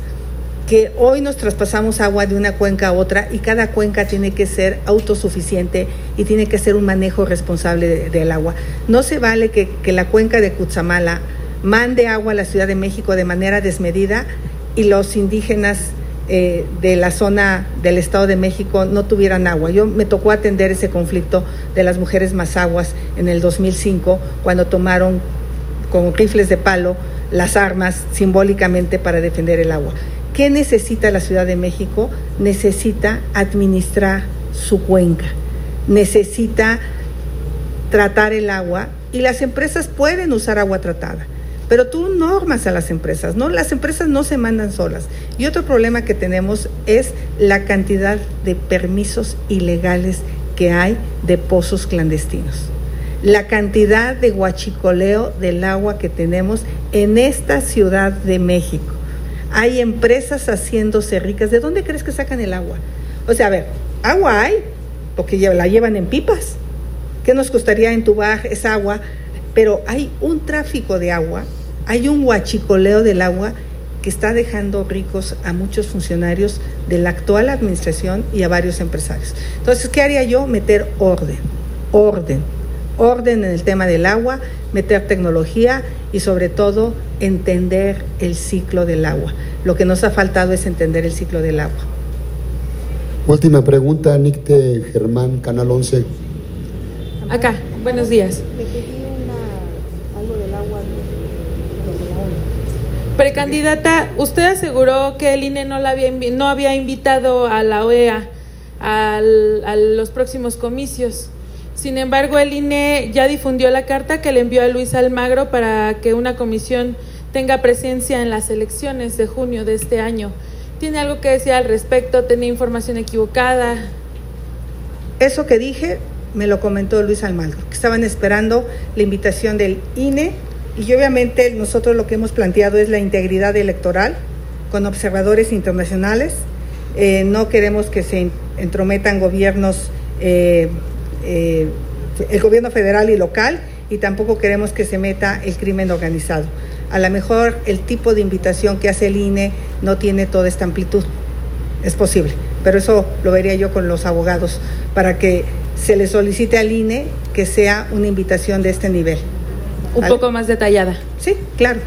que hoy nos traspasamos agua de una cuenca a otra y cada cuenca tiene que ser autosuficiente y tiene que ser un manejo responsable del agua. No se vale que, la cuenca de Cutzamala mande agua a la Ciudad de México de manera desmedida y los indígenas eh, de la zona del Estado de México no tuvieran agua. Yo me tocó atender ese conflicto de las mujeres mazaguas en el 2005 cuando tomaron con rifles de palo las armas simbólicamente para defender el agua. ¿Qué necesita la Ciudad de México? Necesita administrar su cuenca, necesita tratar el agua y las empresas pueden usar agua tratada. Pero tú normas a las empresas, ¿no? Las empresas no se mandan solas. Y otro problema que tenemos es la cantidad de permisos ilegales que hay de pozos clandestinos. La cantidad de guachicoleo del agua que tenemos en esta Ciudad de México hay empresas haciéndose ricas. ¿De dónde crees que sacan el agua? O sea, a ver, agua hay, porque la llevan en pipas. ¿Qué nos costaría entubar esa agua? Pero hay un tráfico de agua, hay un huachicoleo del agua que está dejando ricos a muchos funcionarios de la actual administración y a varios empresarios. Entonces, ¿qué haría yo? Meter orden, orden, orden en el tema del agua, meter tecnología y sobre todo entender el ciclo del agua. Lo que nos ha faltado es entender el ciclo del agua. Última pregunta, Nicte Germán, Canal 11. Acá, buenos días. Precandidata, usted aseguró que el INE no, la había, no había invitado a la OEA al, a los próximos comicios. Sin embargo, el INE ya difundió la carta que le envió a Luis Almagro para que una comisión tenga presencia en las elecciones de junio de este año. ¿Tiene algo que decir al respecto? ¿Tenía información equivocada? Eso que dije me lo comentó Luis Almagro, que estaban esperando la invitación del INE y obviamente nosotros lo que hemos planteado es la integridad electoral con observadores internacionales. Eh, no queremos que se entrometan gobiernos, eh, eh, el gobierno federal y local, y tampoco queremos que se meta el crimen organizado. A lo mejor el tipo de invitación que hace el INE no tiene toda esta amplitud. Es posible, pero eso lo vería yo con los abogados para que se le solicite al INE que sea una invitación de este nivel. Un poco más detallada. Sí, claro.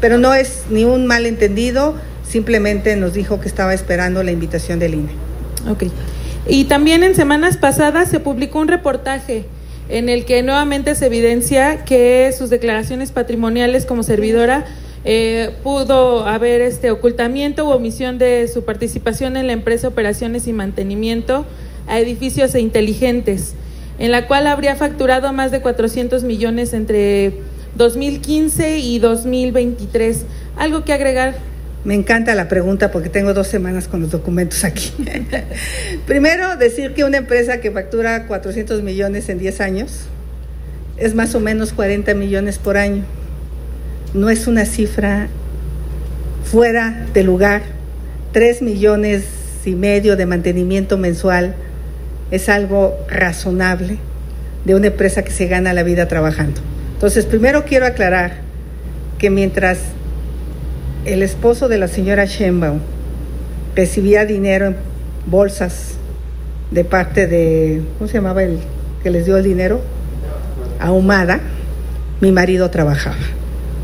Pero no es ni un malentendido, simplemente nos dijo que estaba esperando la invitación del INE. Ok. Y también en semanas pasadas se publicó un reportaje en el que nuevamente se evidencia que sus declaraciones patrimoniales como servidora eh, pudo haber este ocultamiento u omisión de su participación en la empresa Operaciones y Mantenimiento a edificios e inteligentes, en la cual habría facturado más de 400 millones entre 2015 y 2023. ¿Algo que agregar? Me encanta la pregunta porque tengo dos semanas con los documentos aquí. Primero, decir que una empresa que factura 400 millones en 10 años es más o menos 40 millones por año. No es una cifra fuera de lugar. 3 millones y medio de mantenimiento mensual es algo razonable de una empresa que se gana la vida trabajando. Entonces, primero quiero aclarar que mientras el esposo de la señora Sheinbaum recibía dinero en bolsas de parte de, ¿cómo se llamaba el que les dio el dinero? Ahumada, mi marido trabajaba.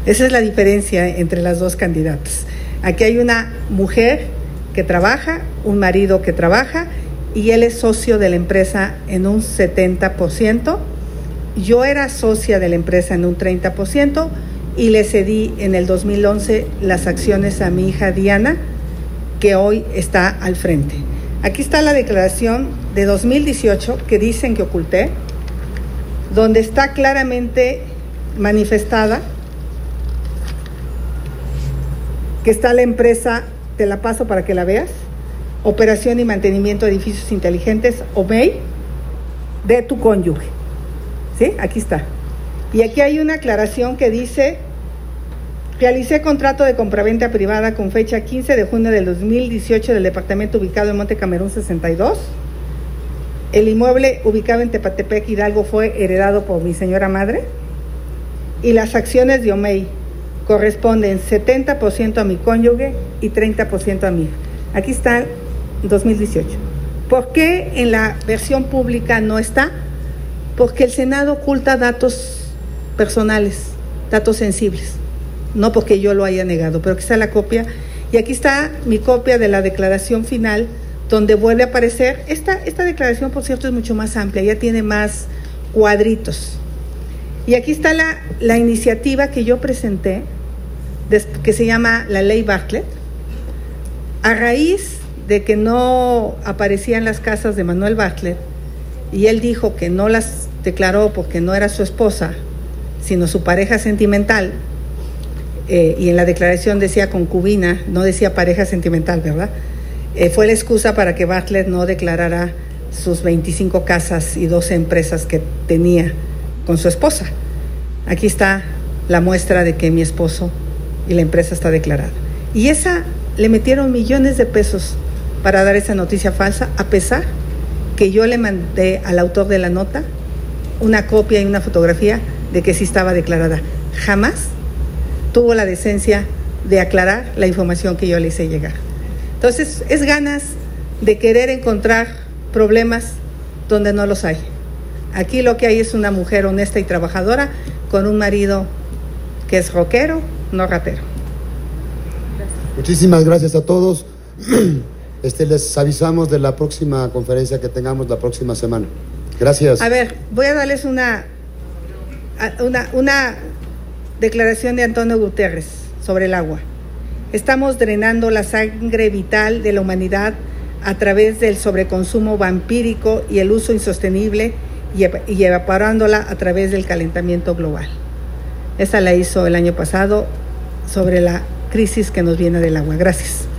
Esa es la diferencia entre las dos candidatas. Aquí hay una mujer que trabaja, un marido que trabaja y él es socio de la empresa en un 70%. Yo era socia de la empresa en un 30% y le cedí en el 2011 las acciones a mi hija Diana, que hoy está al frente. Aquí está la declaración de 2018 que dicen que oculté, donde está claramente manifestada que está la empresa, te la paso para que la veas, Operación y Mantenimiento de Edificios Inteligentes, OMEI, de tu cónyuge. ¿Sí? Aquí está. Y aquí hay una aclaración que dice, realicé contrato de compraventa privada con fecha 15 de junio del 2018 del departamento ubicado en Monte Camerún 62. El inmueble ubicado en Tepatepec, Hidalgo, fue heredado por mi señora madre. Y las acciones de OMEI corresponden 70% a mi cónyuge y 30% a mí. Aquí está 2018. ¿Por qué en la versión pública no está? Porque el Senado oculta datos personales, datos sensibles. No porque yo lo haya negado, pero aquí está la copia. Y aquí está mi copia de la declaración final, donde vuelve a aparecer. Esta, esta declaración, por cierto, es mucho más amplia, ya tiene más cuadritos. Y aquí está la, la iniciativa que yo presenté, que se llama la Ley Bartlett, a raíz de que no aparecían las casas de Manuel Bartlett, y él dijo que no las declaró porque no era su esposa, sino su pareja sentimental, eh, y en la declaración decía concubina, no decía pareja sentimental, ¿verdad? Eh, fue la excusa para que Bartlett no declarara sus 25 casas y 12 empresas que tenía con su esposa. Aquí está la muestra de que mi esposo y la empresa está declarada. Y esa le metieron millones de pesos para dar esa noticia falsa, a pesar que yo le mandé al autor de la nota una copia y una fotografía de que sí estaba declarada. Jamás tuvo la decencia de aclarar la información que yo le hice llegar. Entonces, es ganas de querer encontrar problemas donde no los hay. Aquí lo que hay es una mujer honesta y trabajadora con un marido que es rockero, no ratero. Muchísimas gracias a todos. Este, les avisamos de la próxima conferencia que tengamos la próxima semana. Gracias. A ver, voy a darles una, una, una declaración de Antonio Guterres sobre el agua. Estamos drenando la sangre vital de la humanidad a través del sobreconsumo vampírico y el uso insostenible y, evaporándola a través del calentamiento global. Esta la hizo el año pasado sobre la crisis que nos viene del agua. Gracias.